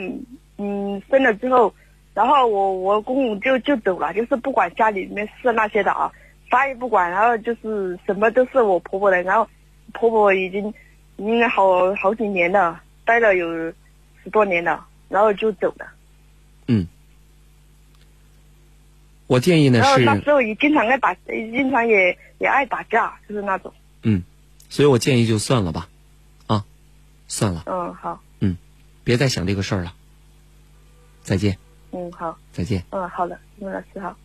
嗯生了之后，然后我我公公就就走了，就是不管家里面事那些的啊。啥也不管，然后就是什么都是我婆婆的，然后婆婆已经应该好好几年了，待了有十多年了，然后就走了。嗯，我建议呢然后是，那时候也经常爱打，经常也也爱打架，就是那种。嗯，所以我建议就算了吧，啊，算了，嗯，好，嗯别再想这个事儿了。再见，嗯，好，再见。嗯，好的，陆老师好。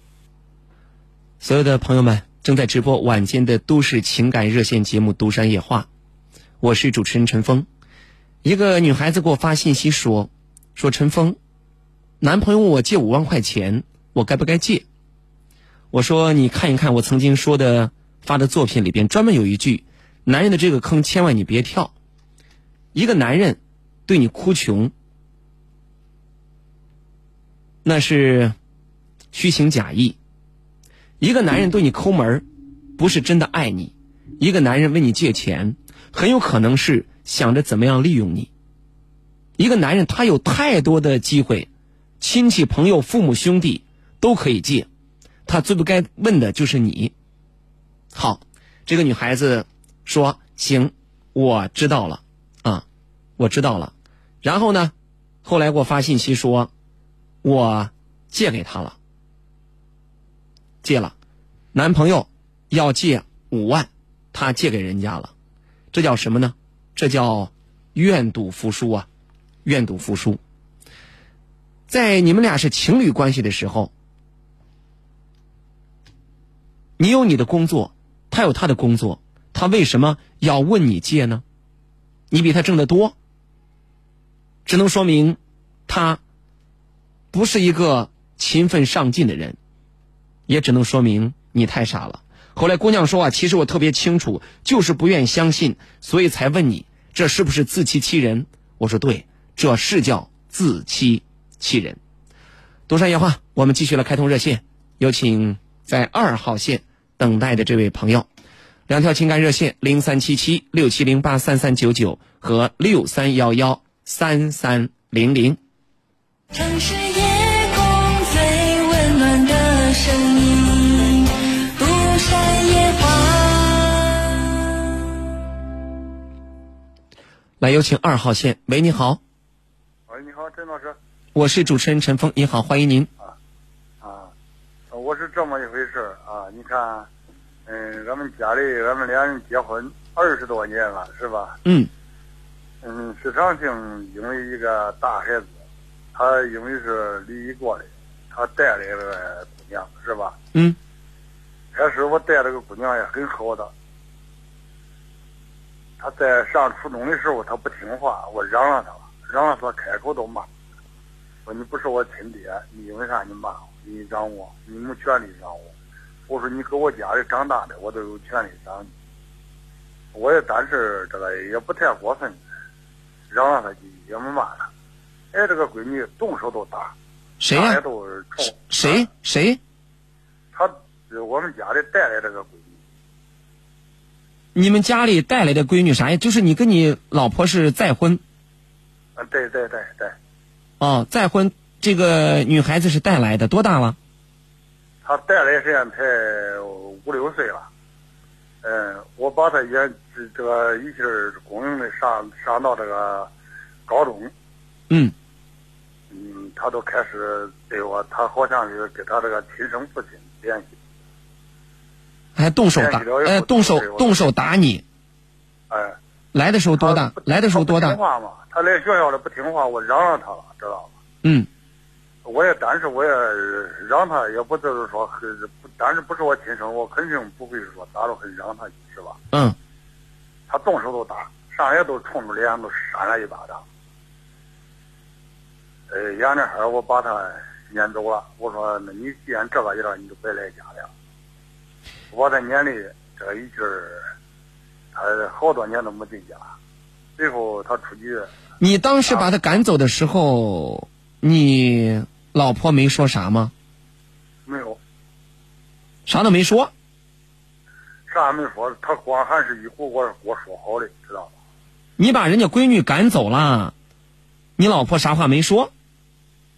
所有的朋友们，正在直播晚间的都市情感热线节目《独山夜话》，我是主持人陈峰。一个女孩子给我发信息说：“说陈峰，男朋友问我借五万块钱，我该不该借？”我说：“你看一看我曾经说的发的作品里边，专门有一句：男人的这个坑千万你别跳。一个男人对你哭穷，那是虚情假意。”一个男人对你抠门，不是真的爱你；一个男人问你借钱，很有可能是想着怎么样利用你。一个男人他有太多的机会，亲戚、朋友、父母、兄弟都可以借，他最不该问的就是你。好，这个女孩子说：“行，我知道了，啊，我知道了。”然后呢，后来给我发信息说：“我借给他了。”借了，男朋友要借五万，他借给人家了，这叫什么呢？这叫愿赌服输啊！愿赌服输。在你们俩是情侣关系的时候，你有你的工作，他有他的工作，他为什么要问你借呢？你比他挣得多，只能说明他不是一个勤奋上进的人。也只能说明你太傻了。后来姑娘说啊，其实我特别清楚，就是不愿相信，所以才问你，这是不是自欺欺人？我说对，这是叫自欺欺人。独山夜话，我们继续了开通热线，有请在二号线等待的这位朋友。两条情感热线：零三七七六七零八三三九九和六三幺幺三三零零。城市夜空最温暖的声音，独山夜话。来，有请二号线。喂，你好，喂，你好，郑老师。我是主持人陈峰，你好，欢迎您。啊，我是这么一回事儿啊。你看，嗯，咱们家里咱们俩人结婚二十多年了，是吧？嗯。嗯，市场性因为一个大孩子，他因为是离异过来，他带来了个姑娘，是吧？嗯。开始我带这个姑娘也很好的，她在上初中的时候她不听话，我嚷嚷她，嚷嚷她开口都骂，说你不是我亲爹，你因为啥你骂我？你嚷我，你没权利嚷我。我说你搁我家里长大的，我都有权利嚷你。我也但是这个也不太过分，嚷嚷她几句也没骂他。哎，这个闺女动手都打，谁都是冲。谁谁？他是我们家里带来这个闺女，你们家里带来的闺女啥呀？就是你跟你老婆是再婚啊，对对对对，哦，再婚。这个女孩子是带来的，多大了？她带来时间才五六岁了。嗯，我把她也这这个一起儿供应的上上到这个高中。嗯。嗯，她都开始对我，她好像是跟她这个亲生父亲联系。还动手打，哎，动手动手打你。哎。来的时候多大？来的时候多大？听话嘛，他来学校了不听话，我嚷嚷他了，知道吧？嗯。我也，但是我也嚷他，也不就是说，不，但是不是我亲生，我肯定不会说打着很嚷他，是吧？嗯。他动手都打，上来都冲着脸都扇了一巴掌。呃，眼那哈我把他撵走了。我说，那你既然这个样，你就别来家了。我在撵的这一句儿，他好多年都没进家。最后他出去。你当时把他赶走的时候，你老婆没说啥吗？没有。啥都没说。啥也没说，他光还是一股我我说好的，知道吧？你把人家闺女赶走了，你老婆啥话没说？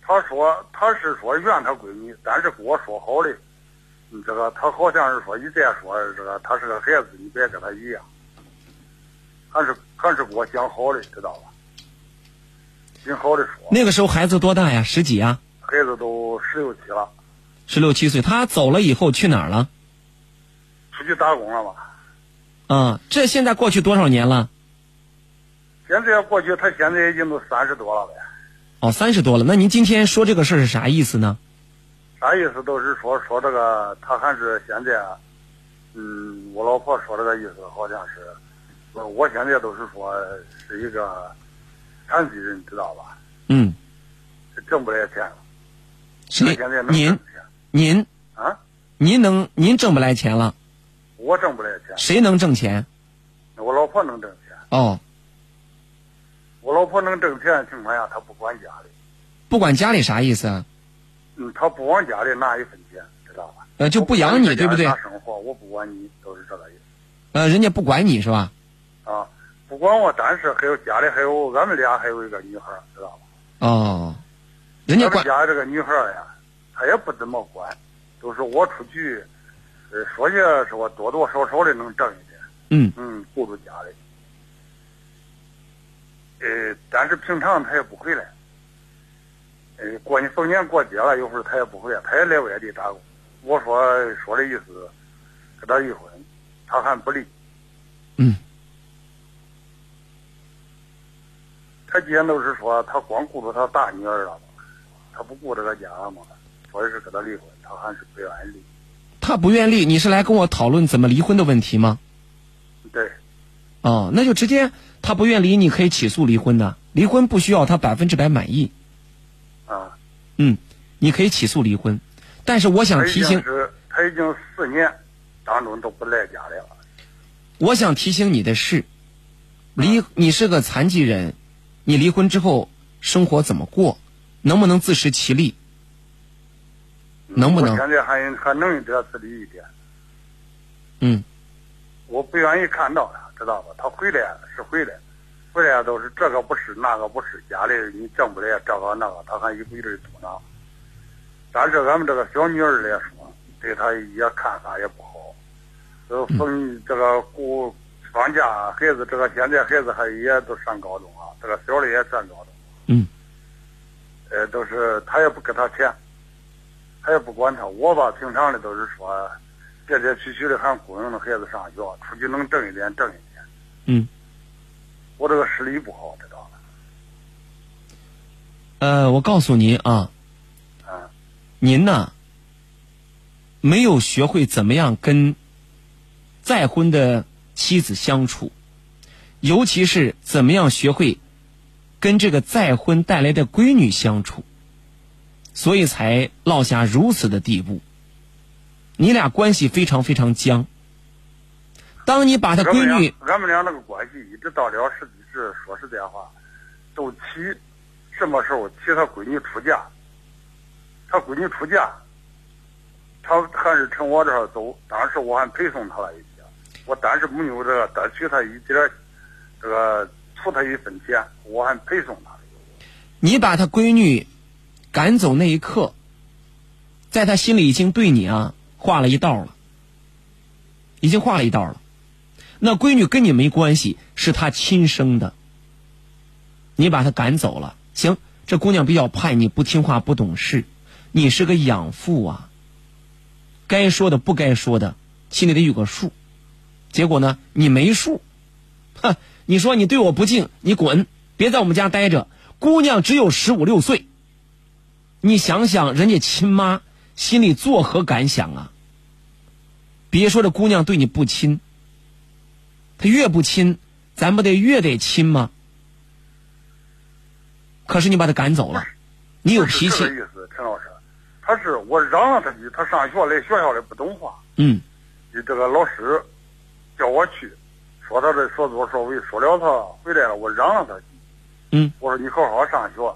他说他是说怨他闺女，但是跟我说好的。这个他好像是说你再说这个他是个孩子，你别跟他一样。还是还是给我讲好的，知道吧？挺好的说。那个时候孩子多大呀？十几啊？孩子都十六七了。十六七岁，他走了以后去哪儿了？出去打工了吧？嗯，这现在过去多少年了？现在过去，他现在已经都三十多了呗。哦，三十多了。那您今天说这个事儿是啥意思呢？啥意思？都是说说这个，他还是现在，嗯，我老婆说这个意思，好像是，我现在都是说是一个残疾人，知道吧？嗯。挣不来钱了。谁？现在能您？您？啊？您能？您挣不来钱了？我挣不来钱。谁能挣钱？我老婆能挣钱。哦。我老婆能挣钱的情况下，她不管家里。不管家里啥意思啊？嗯，她不往家里拿一分钱，知道吧？呃，就不养你，对不对？生活，我不管你，都是这个意思。呃，人家不管你是吧？啊，不管我，但是还有家里还有俺们俩还有一个女孩，知道吧？哦。人家管家这个女孩呀，她也不怎么管，都是我出去。呃，说些是我多多少少的能挣一点，嗯嗯，顾住家里。呃，但是平常她也不回来。呃，过年逢年过节了，有时候她也不回来，她也来外地打工。我说说的意思，跟她离婚，她还不离。他既然都是说他光顾着他大女儿了，他不顾这个家嘛，所以是跟他离婚，他还是不愿意离。他不愿意，你是来跟我讨论怎么离婚的问题吗？对。哦，那就直接他不愿离，你可以起诉离婚的。离婚不需要他百分之百满意。啊。嗯，你可以起诉离婚，但是我想提醒，他已经四年当中都不来家里了。我想提醒你的是，离你是个残疾人，你离婚之后生活怎么过？能不能自食其力？能不能？我现在还还能有点自理一点。嗯。我不愿意看到他，知道吧？他回来是回来，回来都是这个不是那个不是，家里你挣不来这个那个，他还一个一个嘟囔。但是俺们这个小女儿来说，对他也看法也不好。呃，逢这个过放假，孩子这个现在孩子还也都上高中啊，这个小的也上高中。嗯。呃，都是他也不给他钱。他也不管他，我吧，平常的都是说，来来去去的还供应着孩子上学，出去能挣一点挣一点。嗯。我这个视力不好，知道吗？呃，我告诉您啊。嗯。您呢，没有学会怎么样跟再婚的妻子相处，尤其是怎么样学会跟这个再婚带来的闺女相处。所以才落下如此的地步。你俩关系非常非常僵。当你把他闺女，俺们俩那个关系一直到了实际是说实在话，都提什么时候提他闺女出嫁，他闺女出嫁，他还是从我这儿走。当时我还陪送他了一些，我但是没有这个得取她一点这个付他一分钱，我还陪送他。你把他闺女。赶走那一刻，在他心里已经对你啊画了一道了，已经画了一道了。那闺女跟你没关系，是他亲生的。你把他赶走了，行，这姑娘比较叛逆，不听话，不懂事。你是个养父啊，该说的不该说的，心里得有个数。结果呢，你没数，哼！你说你对我不敬，你滚，别在我们家待着。姑娘只有十五六岁，你想想人家亲妈心里作何感想啊？别说这姑娘对你不亲，她越不亲，咱不得越得亲吗？可是你把她赶走了，你有脾气。这个意思，陈老师，他是我嚷嚷他去，他上学来学校里不懂话。嗯。你这个老师叫我去，说他这说多说为说了他回来了，我嚷了他去。嗯。我说你好好上学，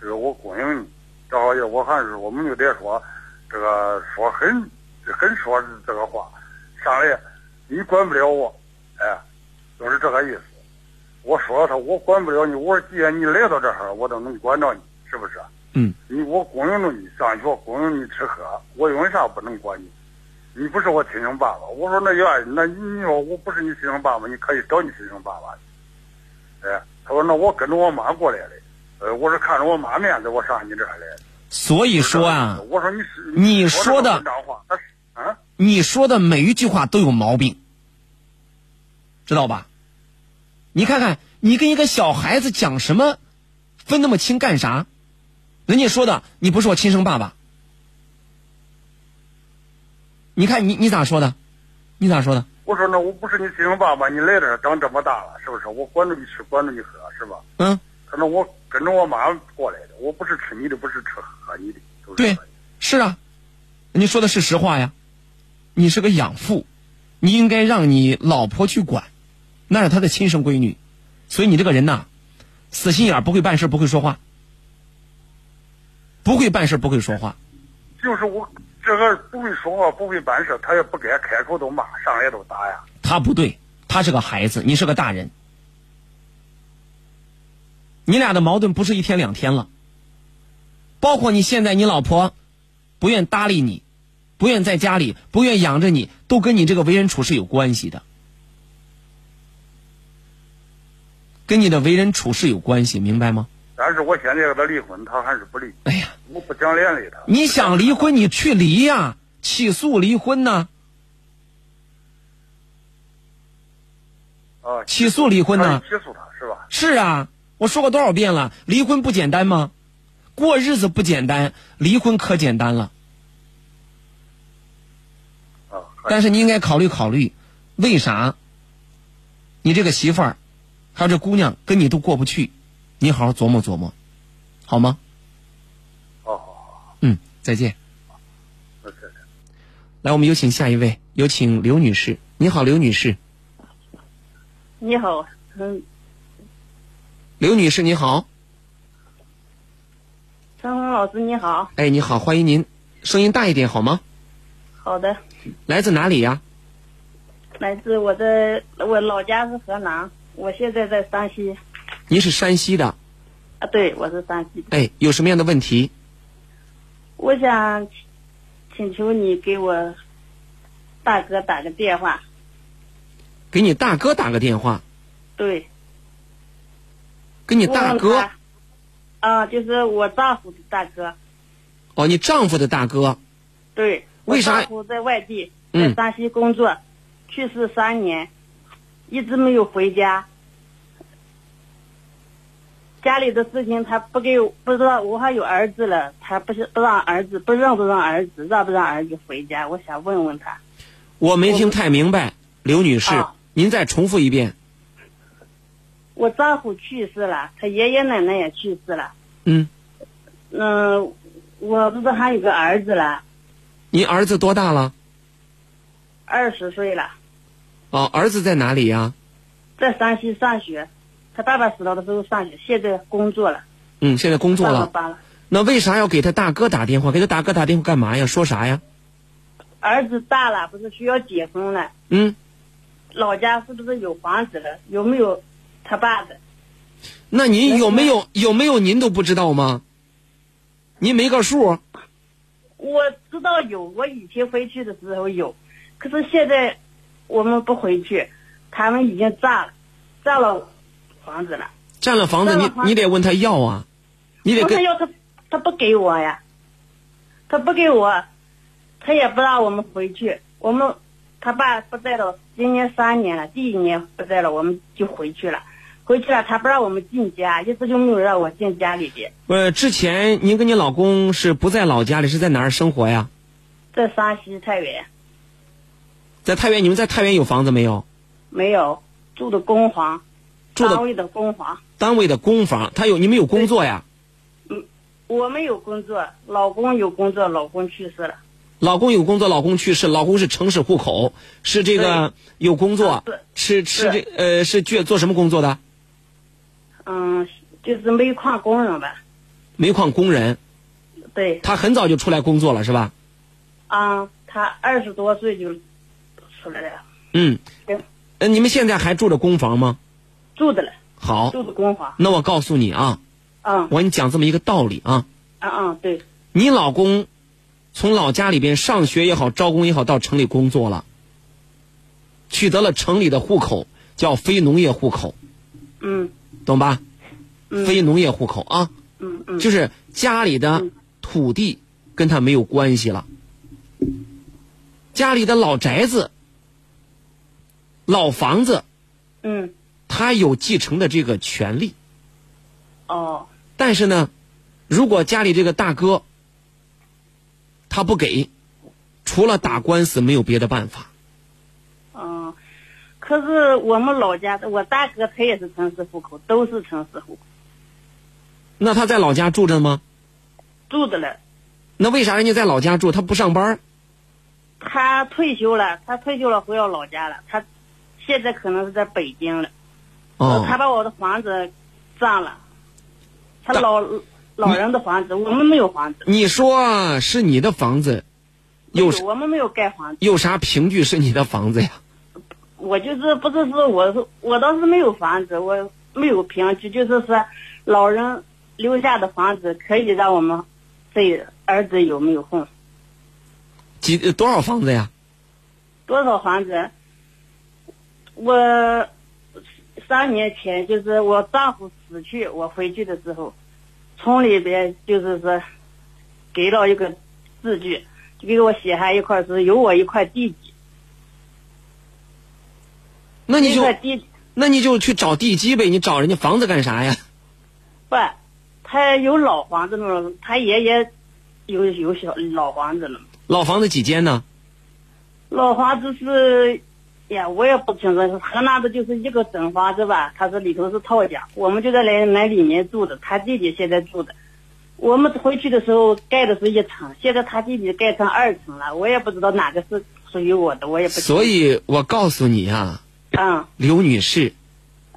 这个我供应你。正好也我还是我们就得说，这个说很很说这个话，上来你管不了我，哎，就是这个意思。我说了他，我管不了你。我说，既然你来到这儿，我都能管着你，是不是？嗯。你我供应着你上学，供应你吃喝，我因为啥不能管你？你不是我亲生爸爸。我说那愿意，那你说我不是你亲生爸爸，你可以找你亲生爸爸去。哎，他说那我跟着我妈过来的，呃，我是看着我妈面子，我上你这儿来的。所以说啊，我说你是你说的话，啊，你说的每一句话都有毛病，知道吧？你看看，你跟一个小孩子讲什么，分那么清干啥？人家说的，你不是我亲生爸爸。你看你你咋说的？你咋说的？我说那我不是你亲生爸爸，你来这儿长这么大了，是不是？我管着你吃，管着你喝，是吧？嗯。他说我跟着我妈过来的，我不是吃你的，不是吃喝你的。对，是啊，你说的是实话呀。你是个养父，你应该让你老婆去管，那是他的亲生闺女，所以你这个人呐，死心眼，不会办事，不会说话，不会办事，不会说话。就是我这个不会说话，不会办事，他也不该开口都骂，上来都打呀。他不对，他是个孩子，你是个大人。你俩的矛盾不是一天两天了，包括你现在你老婆不愿搭理你，不愿在家里，不愿养着你，都跟你这个为人处事有关系的，跟你的为人处事有关系，明白吗？但是我现在跟他离婚，他还是不离。哎呀，我不想连累他。你想离婚，你去离呀，起诉离婚呢？啊，起诉离婚呢？起诉他是吧？是啊，我说过多少遍了，离婚不简单吗？过日子不简单，离婚可简单了。啊，但是你应该考虑考虑，为啥？你这个媳妇儿，还有这姑娘跟你都过不去，你好好琢磨琢磨，好吗？好好好。嗯，再见。再见。来，我们有请下一位，有请刘女士。你好，刘女士。你好，嗯，刘女士你好。张红老师你好。哎，你好，欢迎您，声音大一点好吗？好的。来自哪里呀？来自我的，我老家是河南，我现在在山西。您是山西的？啊，对，我是山西的。哎，有什么样的问题？我想请求你给我大哥打个电话。给你大哥打个电话。对。给你大哥。啊，就是我丈夫的大哥。哦，你丈夫的大哥。对。为啥？丈夫在外地，在山西工作，去世三年，一直没有回家。家里的事情他不给，不知道我还有儿子了，他不是不让儿子，不让不让儿子，让不让儿子回家？我想问问他。我没听太明白，刘女士，您再重复一遍。我丈夫去世了，他爷爷奶奶也去世了。嗯。嗯，我不是还有个儿子了。您儿子多大了？二十岁了。哦，儿子在哪里呀？在山西上学，他爸爸死了的时候上学，现在工作了。嗯，现在工作了。了。那为啥要给他大哥打电话？给他大哥打电话干嘛呀？说啥呀？儿子大了，不是需要结婚了？嗯。老家是不是有房子了？有没有他爸的？那您有没有有没有您都不知道吗？您没个数？我知道有，我以前回去的时候有，可是现在我们不回去，他们已经炸了，炸了房子了。占了房子，你你得问他要啊。你得跟他要他，他不给我呀，他不给我，他也不让我们回去。我们他爸不在了，今年三年了，第一年不在了，我们就回去了。回去了，他不让我们进家，一直就没有让我进家里边。呃，之前您跟你老公是不在老家里，是在哪儿生活呀？在山西太原在太原，你们在太原有房子没有？没有住的公房，单位的公房。单位的公房，他有你们有工作呀？嗯我们有工作，老公有工作，老公去世了。老公有工作，老公去世，老公是城市户口，是这个有工作，是是这呃是做做什么工作的？嗯，就是煤矿工人吧。煤矿工人。对。他很早就出来工作了，是吧？啊，他二十多岁就出来了。嗯。嗯。呃，你们现在还住着公房吗？住的了。好。住的公房。那我告诉你啊。嗯。我给你讲这么一个道理啊。啊啊，对。你老公从老家里边上学也好，招工也好，到城里工作了，取得了城里的户口，叫非农业户口。嗯。懂吧？嗯。非农业户口啊。嗯嗯。就是家里的土地跟他没有关系了，家里的老宅子、老房子，嗯。他有继承的这个权利。哦。但是呢，如果家里这个大哥他不给，除了打官司没有别的办法。嗯，可是我们老家，我大哥他也是城市户口，都是城市户口。那他在老家住着吗？住着了。那为啥人家在老家住？他不上班？他退休了，他退休了回到老家了。他现在可能是在北京了。哦。他把我的房子占了，他老老人的房子，我们没有房子。你说是你的房子，有我们没有盖房子。有啥凭据是你的房子呀？我就是不是说我是我倒是没有房子，我没有凭据，就是说老人留下的房子可以让我们这儿子有没有空。几多少房子呀？多少房子？我三年前就是我丈夫死去，我回去的时候，村里边就是说给了一个字据，就给我写下一块是有我一块地基。那你就地，那你就去找地基呗，你找人家房子干啥呀？不，他有老房子了，他爷爷有有小老房子了。老房子几间呢？老房子是，呀，我也不清楚，河南的就是一个整房子吧，他是里头是套间，我们就在来来里面住的，他弟弟现在住的。我们回去的时候盖的是一层，现在他弟弟盖成二层了，我也不知道哪个是属于我的，我也不。所以我告诉你啊，嗯，刘女士，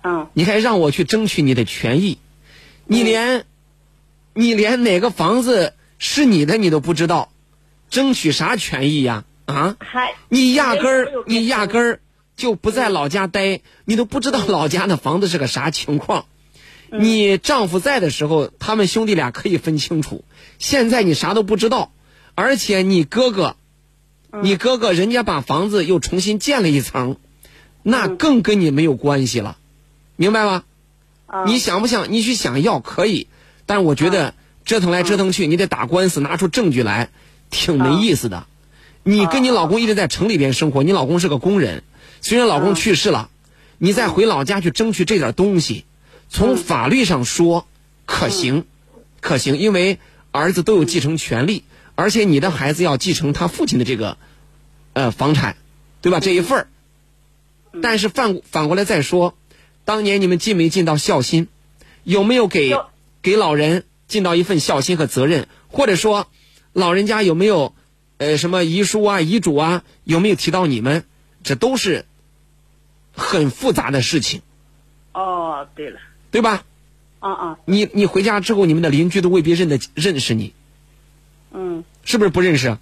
嗯，你还让我去争取你的权益，你连，你连哪个房子是你的你都不知道，争取啥权益呀？啊，你压根儿你压根儿就不在老家待，你都不知道老家的房子是个啥情况。你丈夫在的时候，他们兄弟俩可以分清楚。现在你啥都不知道，而且你哥哥，你哥哥人家把房子又重新建了一层，那更跟你没有关系了，明白吗？你想不想？你去想要可以，但我觉得折腾来折腾去，你得打官司，拿出证据来，挺没意思的。你跟你老公一直在城里边生活，你老公是个工人，虽然老公去世了，你再回老家去争取这点东西。从法律上说，可行，可行，因为儿子都有继承权利，而且你的孩子要继承他父亲的这个，呃，房产，对吧？这一份儿。但是反反过来再说，当年你们尽没尽到孝心？有没有给给老人尽到一份孝心和责任？或者说，老人家有没有呃什么遗书啊、遗嘱啊？有没有提到你们？这都是很复杂的事情。哦，对了。对吧？啊啊！你你回家之后，你们的邻居都未必认得认识你。嗯。是不是不认识？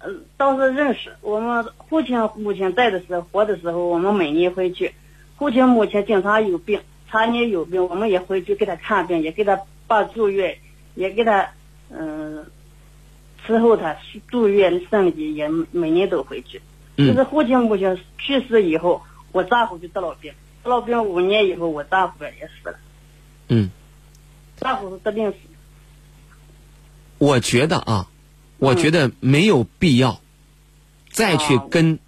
嗯，倒是认识。我们父亲母亲在的时候，活的时候，我们每年回去。父亲母亲经常有病，常年有病，我们也回去给他看病，也给他办住院，也给他嗯伺候他住院升级，也每年都回去。嗯。就是父亲母亲去世以后，我丈夫就得了病。得了病五年以后，我丈夫也死了。嗯，丈夫是得病死。我觉得啊，我觉得没有必要再去跟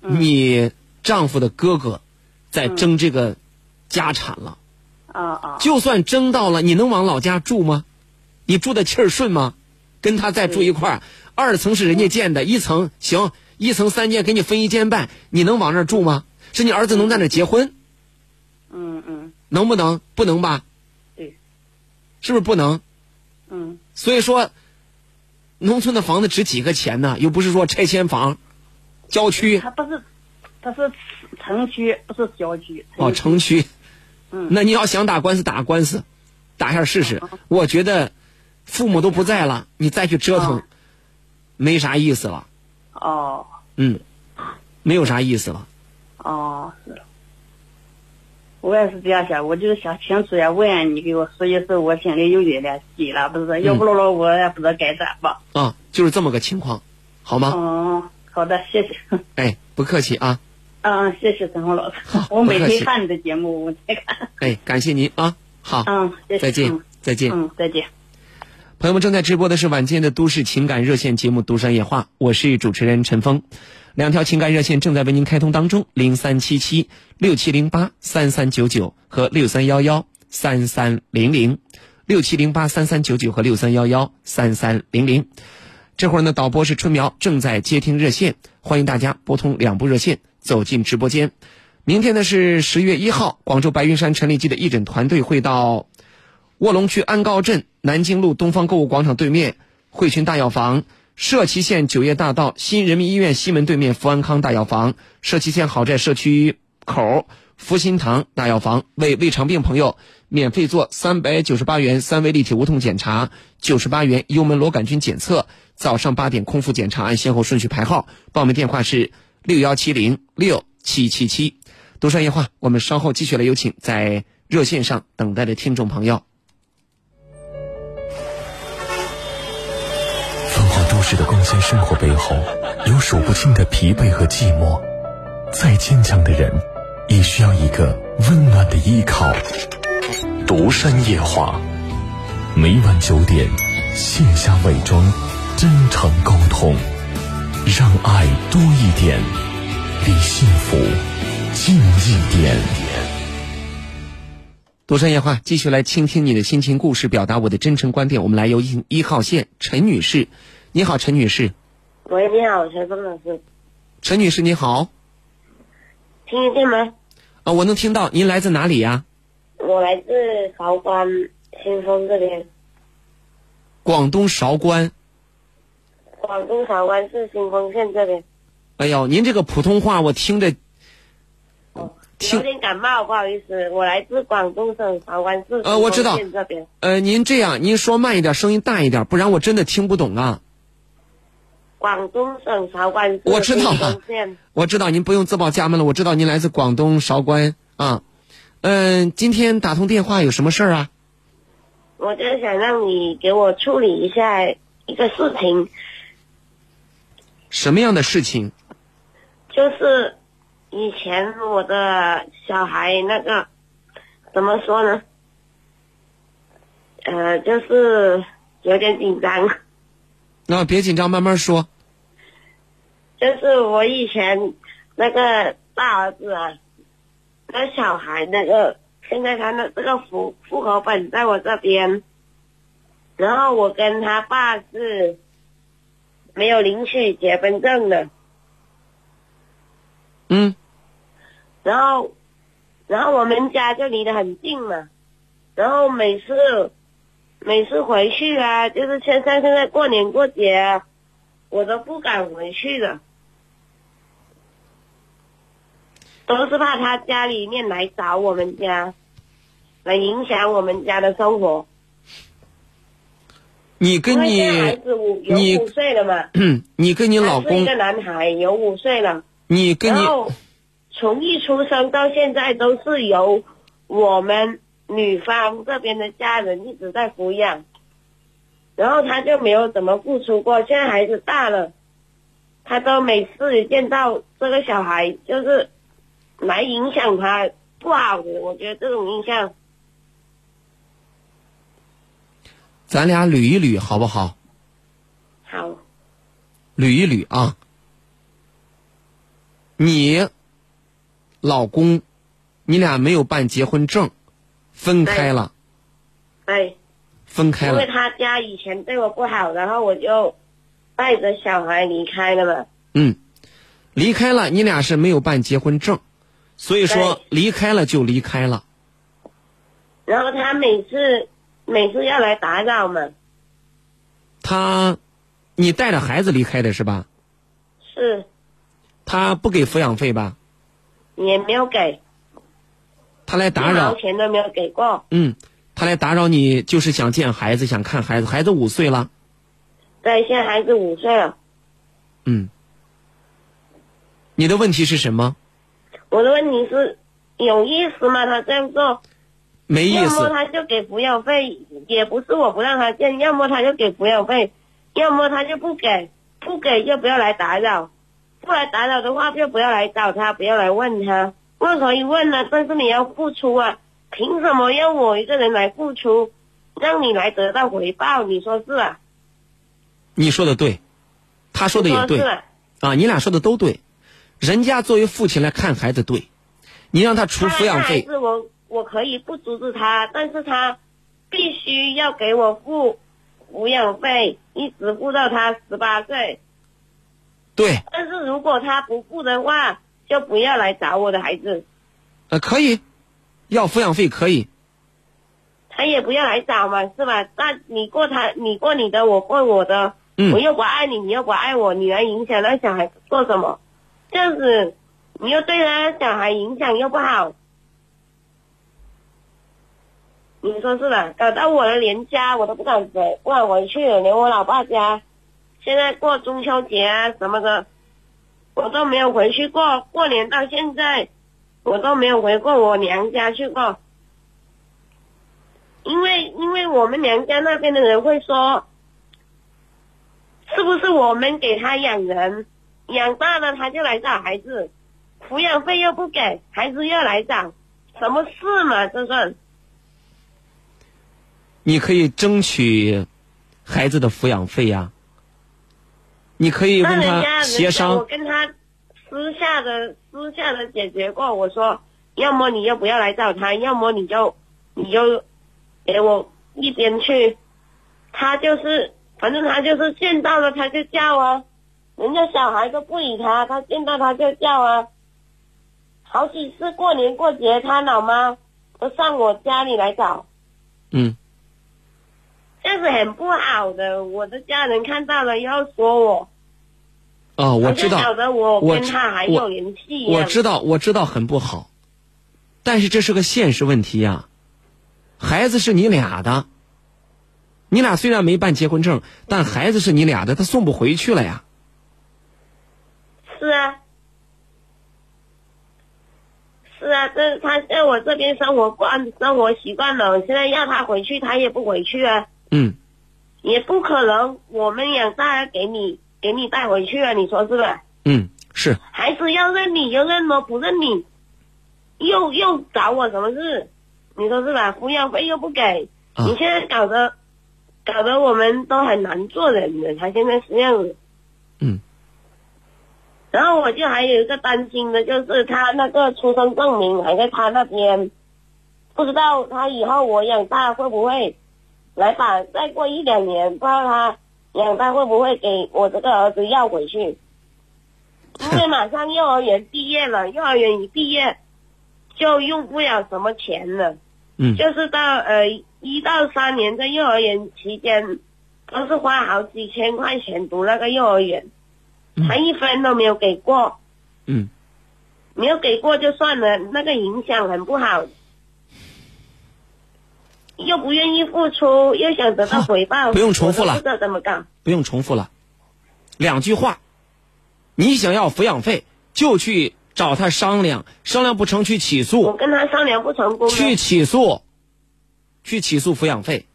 你丈夫的哥哥再争这个家产了。啊啊！就算争到了，你能往老家住吗？你住的气儿顺吗？跟他再住一块儿，二层是人家建的，一层行，一层三间给你分一间半，你能往那儿住吗？是你儿子能在那儿结婚？嗯嗯。能不能？不能吧？对。是不是不能？嗯。所以说，农村的房子值几个钱呢？又不是说拆迁房，郊区。它不是，它是城区，不是郊区。哦，城区。嗯。那你要想打官司，打官司，打一下试试。我觉得，父母都不在了，你再去折腾，没啥意思了。哦。嗯，没有啥意思了。哦，是。我也是这样想，我就是想清楚呀，问你给我，说一说我心里有点点急了，不是？要不了我也不知道该咋办。啊，就是这么个情况，好吗？哦，好的，谢谢。哎，不客气啊。嗯，谢谢陈红老师。我每天看你的节目，我在看。哎，感谢您啊，好。嗯，谢谢。再见，再见。嗯，再见。朋友们，正在直播的是晚间的都市情感热线节目《独山夜话》，我是主持人陈峰。两条情感热线正在为您开通当中，零三七七六七零八三三九九和六三幺幺三三零零，六七零八三三九九和六三幺幺三三零零。这会儿呢，导播是春苗，正在接听热线，欢迎大家拨通两部热线走进直播间。明天呢是十月一号，广州白云山陈立基的义诊团队会到卧龙区安高镇南京路东方购物广场对面汇群大药房。社旗县九叶大道新人民医院西门对面福安康大药房，社旗县好寨社区口福心堂大药房为胃肠病朋友免费做三百九十八元三维立体无痛检查，九十八元幽门螺杆菌检测。早上八点空腹检查，按先后顺序排号。报名电话是六幺七零六七七七。独山夜话，我们稍后继续来有请在热线上等待的听众朋友。都市的光鲜生活背后，有数不清的疲惫和寂寞。再坚强的人，也需要一个温暖的依靠。独山夜话，每晚九点，卸下伪装，真诚沟通，让爱多一点，离幸福近一点点。独山夜话，继续来倾听你的心情故事，表达我的真诚观点。我们来有一一号线陈女士。你好，陈女士。喂，你好，陈峰老师。陈女士，你好。听得见吗？啊，我能听到。您来自哪里呀？我来自韶关新丰这边。广东韶关。广东韶关市新丰县这边。哎呦，您这个普通话我听着，有点感冒，不好意思。我来自广东省韶关市呃，我知道。这边。呃，您这样，您说慢一点，声音大一点，不然我真的听不懂啊。广东省韶关市我知道了，我知道您不用自报家门了。我知道您来自广东韶关啊，嗯，今天打通电话有什么事儿啊？我就想让你给我处理一下一个事情。什么样的事情？就是以前我的小孩那个怎么说呢？呃，就是有点紧张。那别紧张，慢慢说。就是我以前那个大儿子啊，那小孩那个，现在他的这个户户口本在我这边，然后我跟他爸是没有领取结婚证的。嗯。然后，然后我们家就离得很近嘛，然后每次。每次回去啊，就是现在现在过年过节，我都不敢回去的，都是怕他家里面来找我们家，来影响我们家的生活。你跟你孩子五有五岁了嘛？你跟你老公一个男孩有五岁了。你跟你然后从一出生到现在都是由我们。女方这边的家人一直在抚养，然后他就没有怎么付出过。现在孩子大了，他都每次见到这个小孩，就是来影响他不好的。我觉得这种印象，咱俩捋一捋好不好？好，捋一捋啊。你老公，你俩没有办结婚证，分开了，哎，分开了。因为他家以前对我不好，然后我就带着小孩离开了嘛。嗯，离开了，你俩是没有办结婚证，所以说离开了就离开了。然后他每次每次要来打扰嘛，他，你带着孩子离开的是吧？是他不给抚养费吧？也没有给，他来打扰，钱都没有给过。嗯，他来打扰你，就是想见孩子，想看孩子。孩子五岁了，对，现在孩子五岁了。嗯。你的问题是什么？我的问题是有意思吗？他这样做，没意要么思。他就给抚养费，也不是我不让他见，要么他就给抚养费，要么他就不给，不给就不要来打扰，不来打扰的话就不要来找他，不要来问他。问可以问呢，但是你要付出啊！凭什么要我一个人来付出，让你来得到回报？你说是啊？你说的对，他说的也对啊，你俩说的都对。人家作为父亲来看孩子对，你让他出抚养费，是我我可以不阻止他，但是他必须要给我付抚养费，一直付到他十八岁。对，但是如果他不付的话，就不要来找我的孩子，呃，可以，要抚养费可以，他也不要来找嘛，是吧？那你过他，你过你的，我过我的，嗯我又不爱你，你又不爱我，你来影响那小孩做什么？这样子，你又对他小孩影响又不好，你说是吧？搞到我的连家我都不敢回，不敢回去了，连我老爸家，现在过中秋节啊什么的，我都没有回去过。过年到现在，我都没有回过我娘家去过，因为因为我们娘家那边的人会说，是不是我们给他养人，养大了他就来找孩子，抚养费又不给，孩子又来找，什么事嘛？这算。你可以争取孩子的抚养费呀、你可以那问他协人家我，跟他私下的私下的解决过，我说，要么你就不要来找他，要么你就你就给我一边去。他就是，反正他就是见到了他就叫啊，人家小孩都不理他，他见到他就叫啊。好几次过年过节，他老妈都上我家里来找，嗯，这样子很不好的。我的家人看到了要说我，哦，我知道，晓得我我知跟他还我有联系。我知道，我知道很不好，但是这是个现实问题呀、孩子是你俩的，你俩虽然没办结婚证，但孩子是你俩的，他送不回去了呀。是啊，是啊，这他在我这边生活惯生活习惯了，现在要他回去，他也不回去啊，嗯，也不可能我们养大了给你给你带回去啊，你说是吧？嗯，是，孩子要认你就认咯，不认你，又又找我什么事？你说是吧？抚养费又不给，啊你现在搞得搞得我们都很难做人了。他现在是这样子。嗯。然后我就还有一个担心的，就是他那个出生证明还在他那边，不知道他以后我养大会不会来把再过一两年，不知道他养大会不会给我这个儿子要回去。因为马上幼儿园毕业了，幼儿园一毕业就用不了什么钱了。嗯就是到呃一到三年在幼儿园期间，都是花好几千块钱读那个幼儿园，他一分都没有给过，嗯，没有给过就算了，那个影响很不好。又不愿意付出，又想得到回报，不用重复了。不知道怎么搞。不用重复了，两句话，你想要抚养费就去找他商量，商量不成去起诉。我诉，跟他商量不成功呢，去起诉，去起诉抚养费。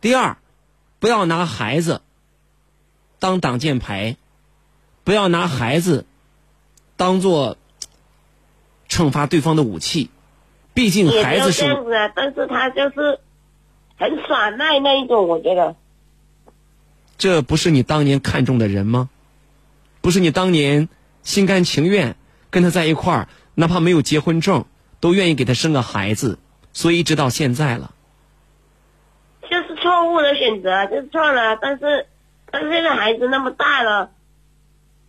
第二，不要拿孩子当挡箭牌，不要拿孩子当做惩罚对方的武器，毕竟孩子是样子啊，但是他就是很耍赖那一种，我觉得。这不是你当年看中的人吗？不是你当年心甘情愿跟他在一块儿，哪怕没有结婚证，都愿意给他生个孩子，所以一直到现在了。就是错误的选择，就是错了。但是，但是现在孩子那么大了，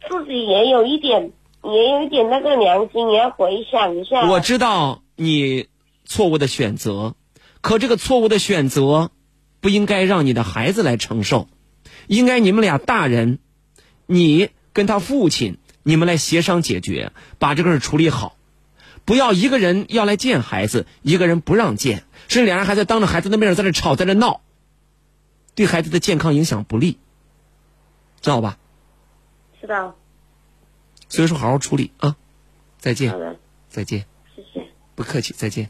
自己也有一点，也有一点那个良心，也要回想一下。我知道你错误的选择，可这个错误的选择，不应该让你的孩子来承受。应该你们俩大人，你跟他父亲，你们来协商解决，把这个事处理好，不要一个人要来见孩子，一个人不让见，甚至两人还在当着孩子的面在这吵，在这闹，对孩子的健康影响不利，知道吧？知道。所以说，好好处理啊！再见。好的。再见。谢谢。不客气，再见。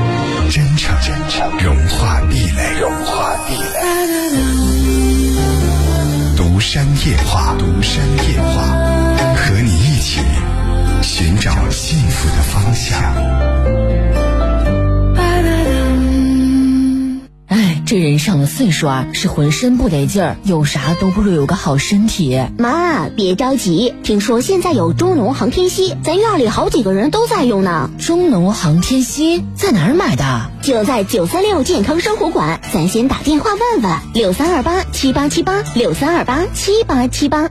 真诚，融化壁垒。融化壁垒。独山夜话，独山夜话，和你一起寻找幸福的方向。这人上了岁数啊，是浑身不得劲儿，有啥都不如有个好身体。妈，别着急，听说现在有中农航天硒，咱院里好几个人都在用呢。中农航天硒在哪儿买的？就在九三六健康生活馆，咱先打电话问问，六三二八七八七八，六三二八七八七八。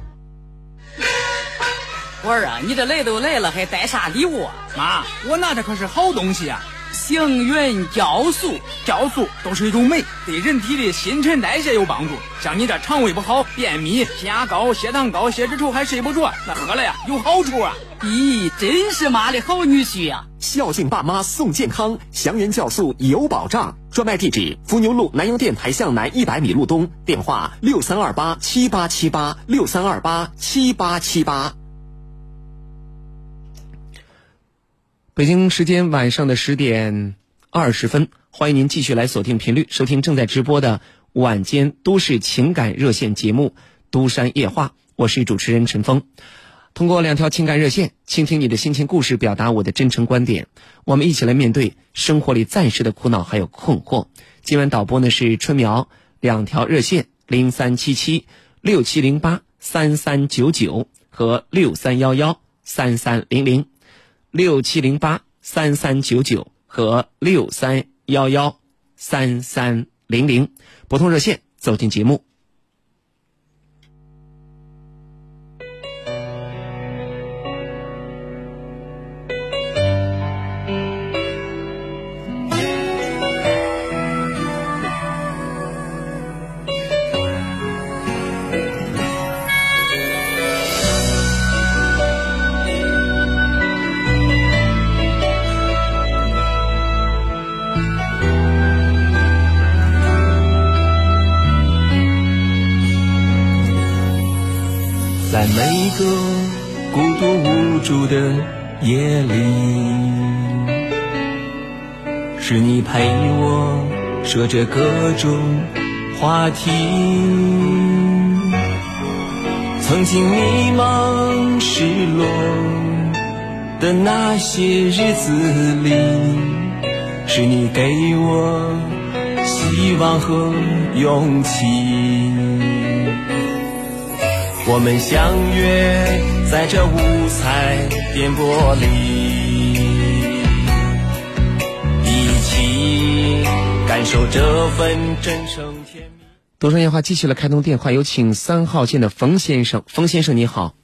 我儿啊，你这来都来了，还带啥礼物？啊妈，我拿的可是好东西啊！星云酵素，酵素都是一种酶，对人体的新陈代谢有帮助。像你这肠胃不好、便秘、血压高、血糖高、血脂稠还睡不着，那喝了呀有好处啊！咦，真是妈的好女婿呀！孝敬爸妈送健康，祥源酵素有保障。专卖地址：伏牛路南阳电台向南一百米路东，电话六三二八七八七八六三二八七八七八。北京时间晚上的十点二十分，欢迎您继续来锁定频率收听正在直播的晚间都市情感热线节目《都山夜话》，我是主持人陈峰。通过两条情感热线，倾听你的心情故事，表达我的真诚观点。我们一起来面对生活里暂时的苦恼还有困惑。今晚导播呢是春苗，两条热线零三七七六七零八三三九九和六三幺幺三三零零。六七零八三三九九和六三幺幺三三零零，拨通热线走进节目。每个孤独无助的夜里，是你陪我说着各种话题。曾经迷茫失落的那些日子里，是你给我希望和勇气。我们相约在这五彩电波里，一起感受这份真诚甜蜜。多山夜话继续了，开通电话，有请三号线的冯先生。冯先生，你好。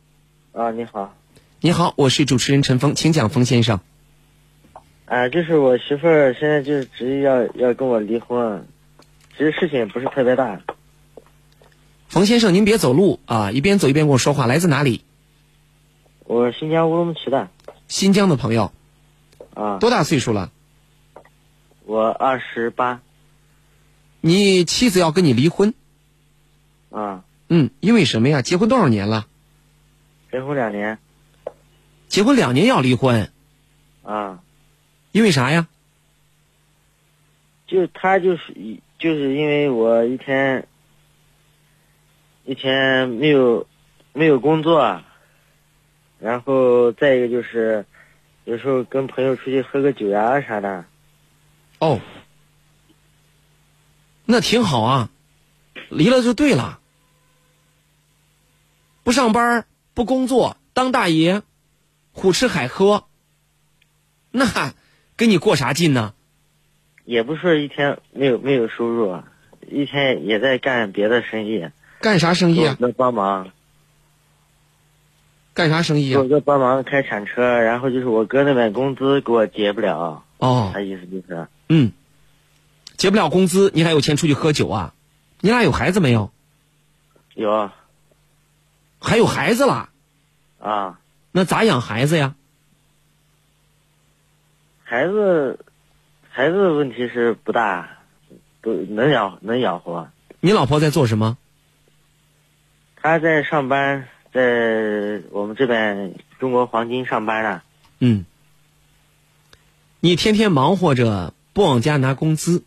啊，你好。你好，我是主持人陈峰，请讲，冯先生。啊，就是我媳妇儿现在就是执意要要跟我离婚，其实事情也不是特别大。冯先生，您别走路啊！一边走一边跟我说话。来自哪里？我新疆乌鲁木齐的。新疆的朋友。啊。多大岁数了？我二十八。你妻子要跟你离婚。啊，嗯，因为什么呀？结婚多少年了？结婚两年。结婚两年要离婚？啊，因为啥呀？就他就是一就是因为我一天一天没有没有工作，然后再一个就是有时候跟朋友出去喝个酒呀啥的。哦，那挺好啊，离了就对了，不上班不工作当大爷，虎吃海喝，那跟你过啥劲呢？也不是一天没有没有收入，啊，一天也在干别的生意。干啥生意啊？在帮忙。干啥生意啊？我哥帮忙开铲车，然后就是我哥那边工资给我结不了。哦。他意思就是。嗯。结不了工资，你还有钱出去喝酒啊？你俩有孩子没有？有。还有孩子啦？啊。那咋养孩子呀？孩子。孩子问题是不大，不能养能养活。你老婆在做什么？她在上班，在我们这边中国黄金上班呢。嗯。你天天忙活着，不往家拿工资，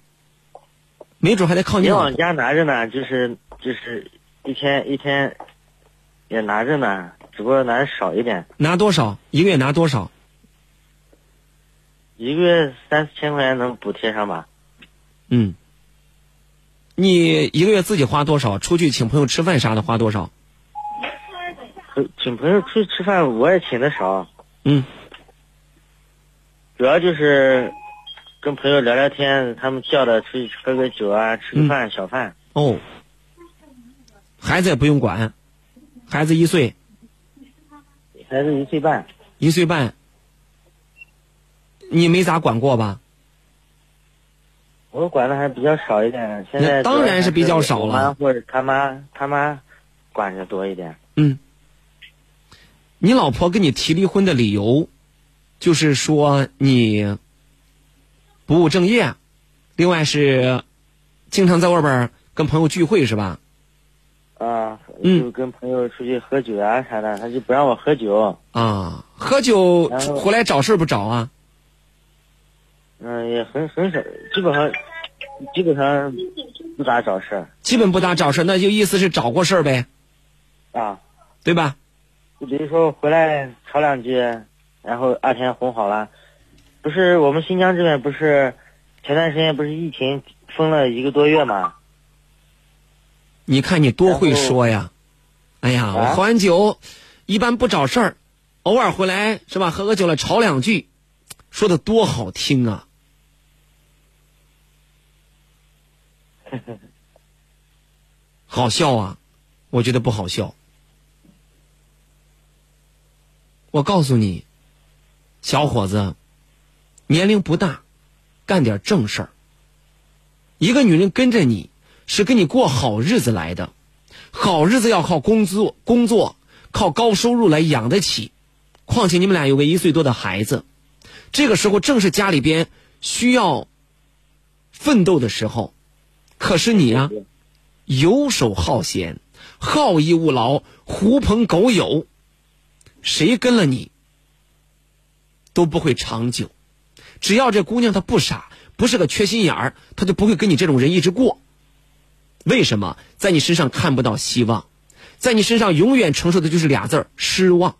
没准还得靠你。也往家拿着呢，就是就是一天一天也拿着呢，只不过拿的少一点。拿多少？一个月拿多少？一个月三四千块钱能补贴上吧？嗯。你一个月自己花多少？出去请朋友吃饭啥的花多少？请朋友出去吃饭，我也请的少。嗯。主要就是跟朋友聊聊天，他们叫的出去喝个酒啊，吃个饭，小饭。哦。孩子也不用管，孩子一岁。孩子一岁半。一岁半。你没咋管过吧？我管的还比较少一点，现在当然是比较少了。或者他妈他妈管着多一点。嗯。你老婆跟你提离婚的理由，就是说你不务正业，另外是经常在外边跟朋友聚会是吧？啊，就跟朋友出去喝酒啊啥的，他就不让我喝酒。啊，喝酒回来找事不找啊？嗯，也很很少，基本上基本上不咋找事儿基本不咋找事儿那就意思是找过事儿呗。啊，对吧？就比如说回来吵两句，然后二天哄好了。不是我们新疆这边不是前段时间不是疫情封了一个多月吗？你看你多会说呀！哎呀，我喝完酒一般不找事儿，偶尔回来是吧？喝个酒了吵两句，说的多好听啊！呵 呵好笑啊？我觉得不好笑。我告诉你，小伙子，年龄不大，干点正事儿。一个女人跟着你是跟你过好日子来的，好日子要靠工资，工作靠高收入来养得起。况且你们俩有个一岁多的孩子，这个时候正是家里边需要奋斗的时候。可是你啊，游手好闲，好逸恶劳，狐朋狗友，谁跟了你都不会长久。只要这姑娘她不傻，不是个缺心眼儿，她就不会跟你这种人一直过。为什么在你身上看不到希望？在你身上永远承受的就是俩字儿：失望。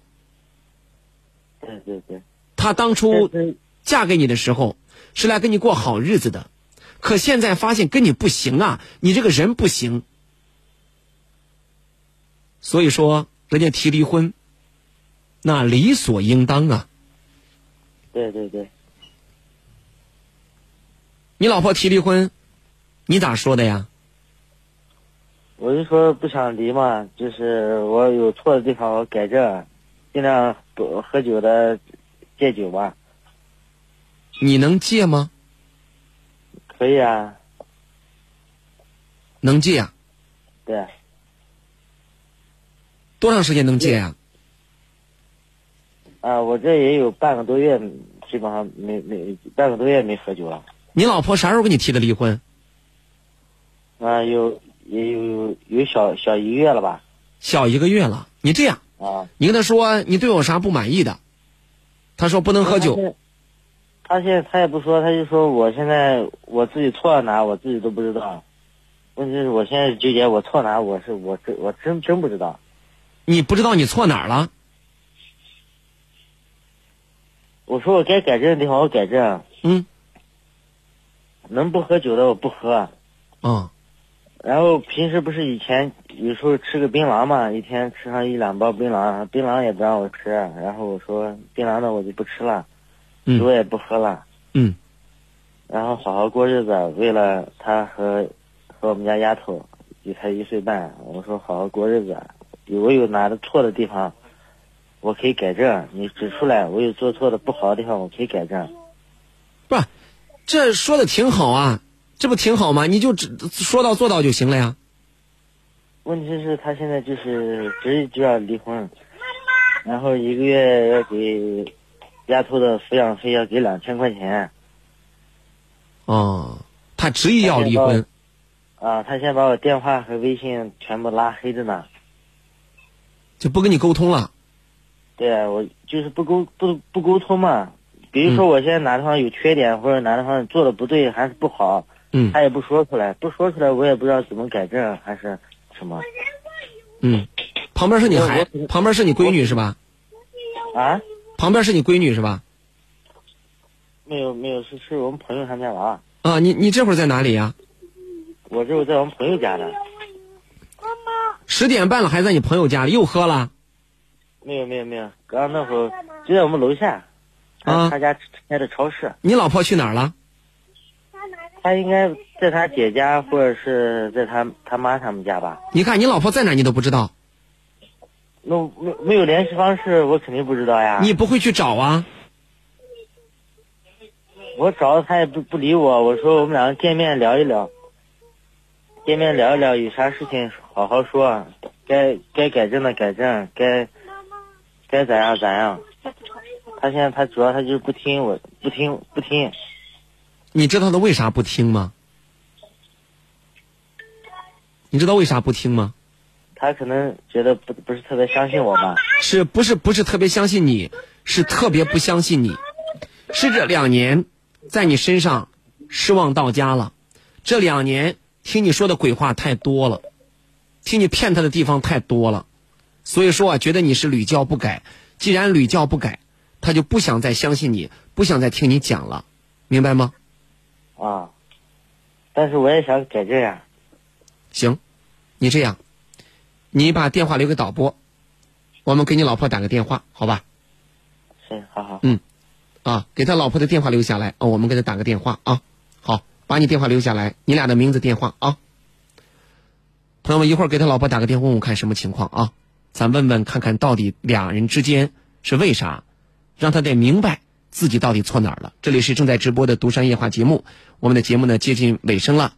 对对对。她当初嫁给你的时候是来跟你过好日子的。可现在发现跟你不行啊，你这个人不行，所以说人家提离婚，那理所应当啊。对对对。你老婆提离婚，你咋说的呀？我就说不想离嘛，就是我有错的地方我改正，尽量不喝酒的戒酒吧。你能戒吗？可以啊，能戒啊？对。多长时间能戒啊？啊，我这也有半个多月，基本上没没半个多月没喝酒了。你老婆啥时候跟你提的离婚？啊，有也有有小小一个月了吧？小一个月了。你这样，啊，你跟他说你对我有啥不满意的，他说不能喝酒。他现在他也不说，他就说我现在我自己错了哪，我自己都不知道。问题是我现在纠结我错哪，我是我真我真真不知道。你不知道你错哪儿了？我说我该改正的地方我改正。嗯。能不喝酒的我不喝。嗯。然后平时不是以前有时候吃个槟榔嘛，一天吃上一两包槟榔，槟榔也不让我吃，然后我说槟榔的我就不吃了，酒也不喝了。嗯。然后好好过日子，为了他和和我们家丫头，比他一岁半，我说好好过日子，我有哪的错的地方，我可以改正，你指出来，我有做错的不好的地方，我可以改正。不，这说的挺好啊，这不挺好吗？你就只说到做到就行了呀。问题是，他现在就是执意就要离婚，然后一个月要给丫头的抚养费要给两千块钱。哦，他执意要离婚。啊，他先把我电话和微信全部拉黑着呢。就不跟你沟通了。对啊，我就是不沟不不沟通嘛。比如说我现在哪地方有缺点，或者哪地方做的不对还是不好，嗯，他也不说出来，不说出来我也不知道怎么改正还是什么。嗯，旁边是你孩，旁边是你闺女是吧？啊？旁边是你闺女是吧？没有没有，是是我们朋友他们家娃。啊，你你这会儿在哪里呀？我这会儿在我们朋友家呢。十点半了，还在你朋友家里又喝了？没有没有没有，刚那会儿就在我们楼下，啊，他家开的超市。你老婆去哪儿了？他应该在他姐家，或者是在他他妈他们家吧。你看你老婆在哪儿，你都不知道。那没没有联系方式，我肯定不知道呀。你不会去找啊？我找他也不不理我，我说我们两个见面聊一聊。见面聊一聊，有啥事情好好说，该该改正的改正，该该咋样咋样。他现在他主要他就是不听我，不听不听。你知道他为啥不听吗？你知道为啥不听吗？他可能觉得不不是特别相信我吧。是不是不是特别相信你？是特别不相信你。是这两年在你身上失望到家了。这两年。听你说的鬼话太多了，听你骗他的地方太多了，所以说啊，觉得你是屡教不改。既然屡教不改，他就不想再相信你，不想再听你讲了，明白吗？啊，但是我也想改这样。行，你这样，你把电话留给导播，我们给你老婆打个电话，好吧？行，好好。嗯，啊，给他老婆的电话留下来，哦，我们给他打个电话啊。好。把你电话留下来，你俩的名字、电话啊。朋友们，一会儿给他老婆打个电话，问问看什么情况啊？咱问问看看到底俩人之间是为啥，让他得明白自己到底错哪儿了。这里是正在直播的独山夜话节目，我们的节目呢接近尾声了。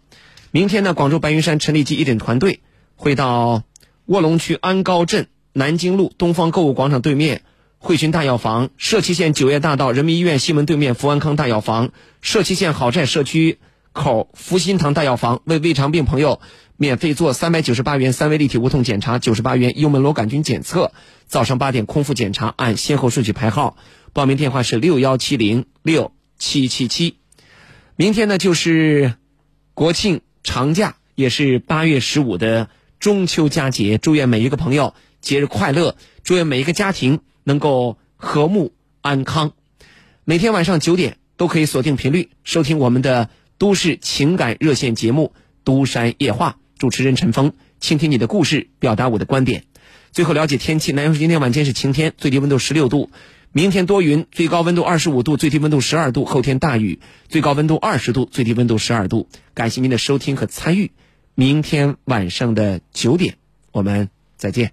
明天呢，广州白云山陈立基义诊团队会到卧龙区安高镇南京路东方购物广场对面。汇群大药房、社旗县九叶大道人民医院西门对面福安康大药房、社旗县好寨社区。口福心堂大药房为胃肠病朋友免费做三百九十八元三维立体无痛检查，九十八元幽门螺杆菌检测。早上八点空腹检查，按先后顺序排号。报名电话是六幺七零六七七七。明天呢就是国庆长假，也是八月十五的中秋佳节。祝愿每一个朋友节日快乐，祝愿每一个家庭能够和睦安康。每天晚上九点都可以锁定频率收听我们的。都市情感热线节目《都山夜话》，主持人陈峰，倾听你的故事，表达我的观点。最后了解天气，南阳市今天晚间是晴天，最低温度十六度；明天多云，最高温度二十五度，最低温度十二度；后天大雨，最高温度二十度，最低温度十二度。感谢您的收听和参与，明天晚上的九点，我们再见。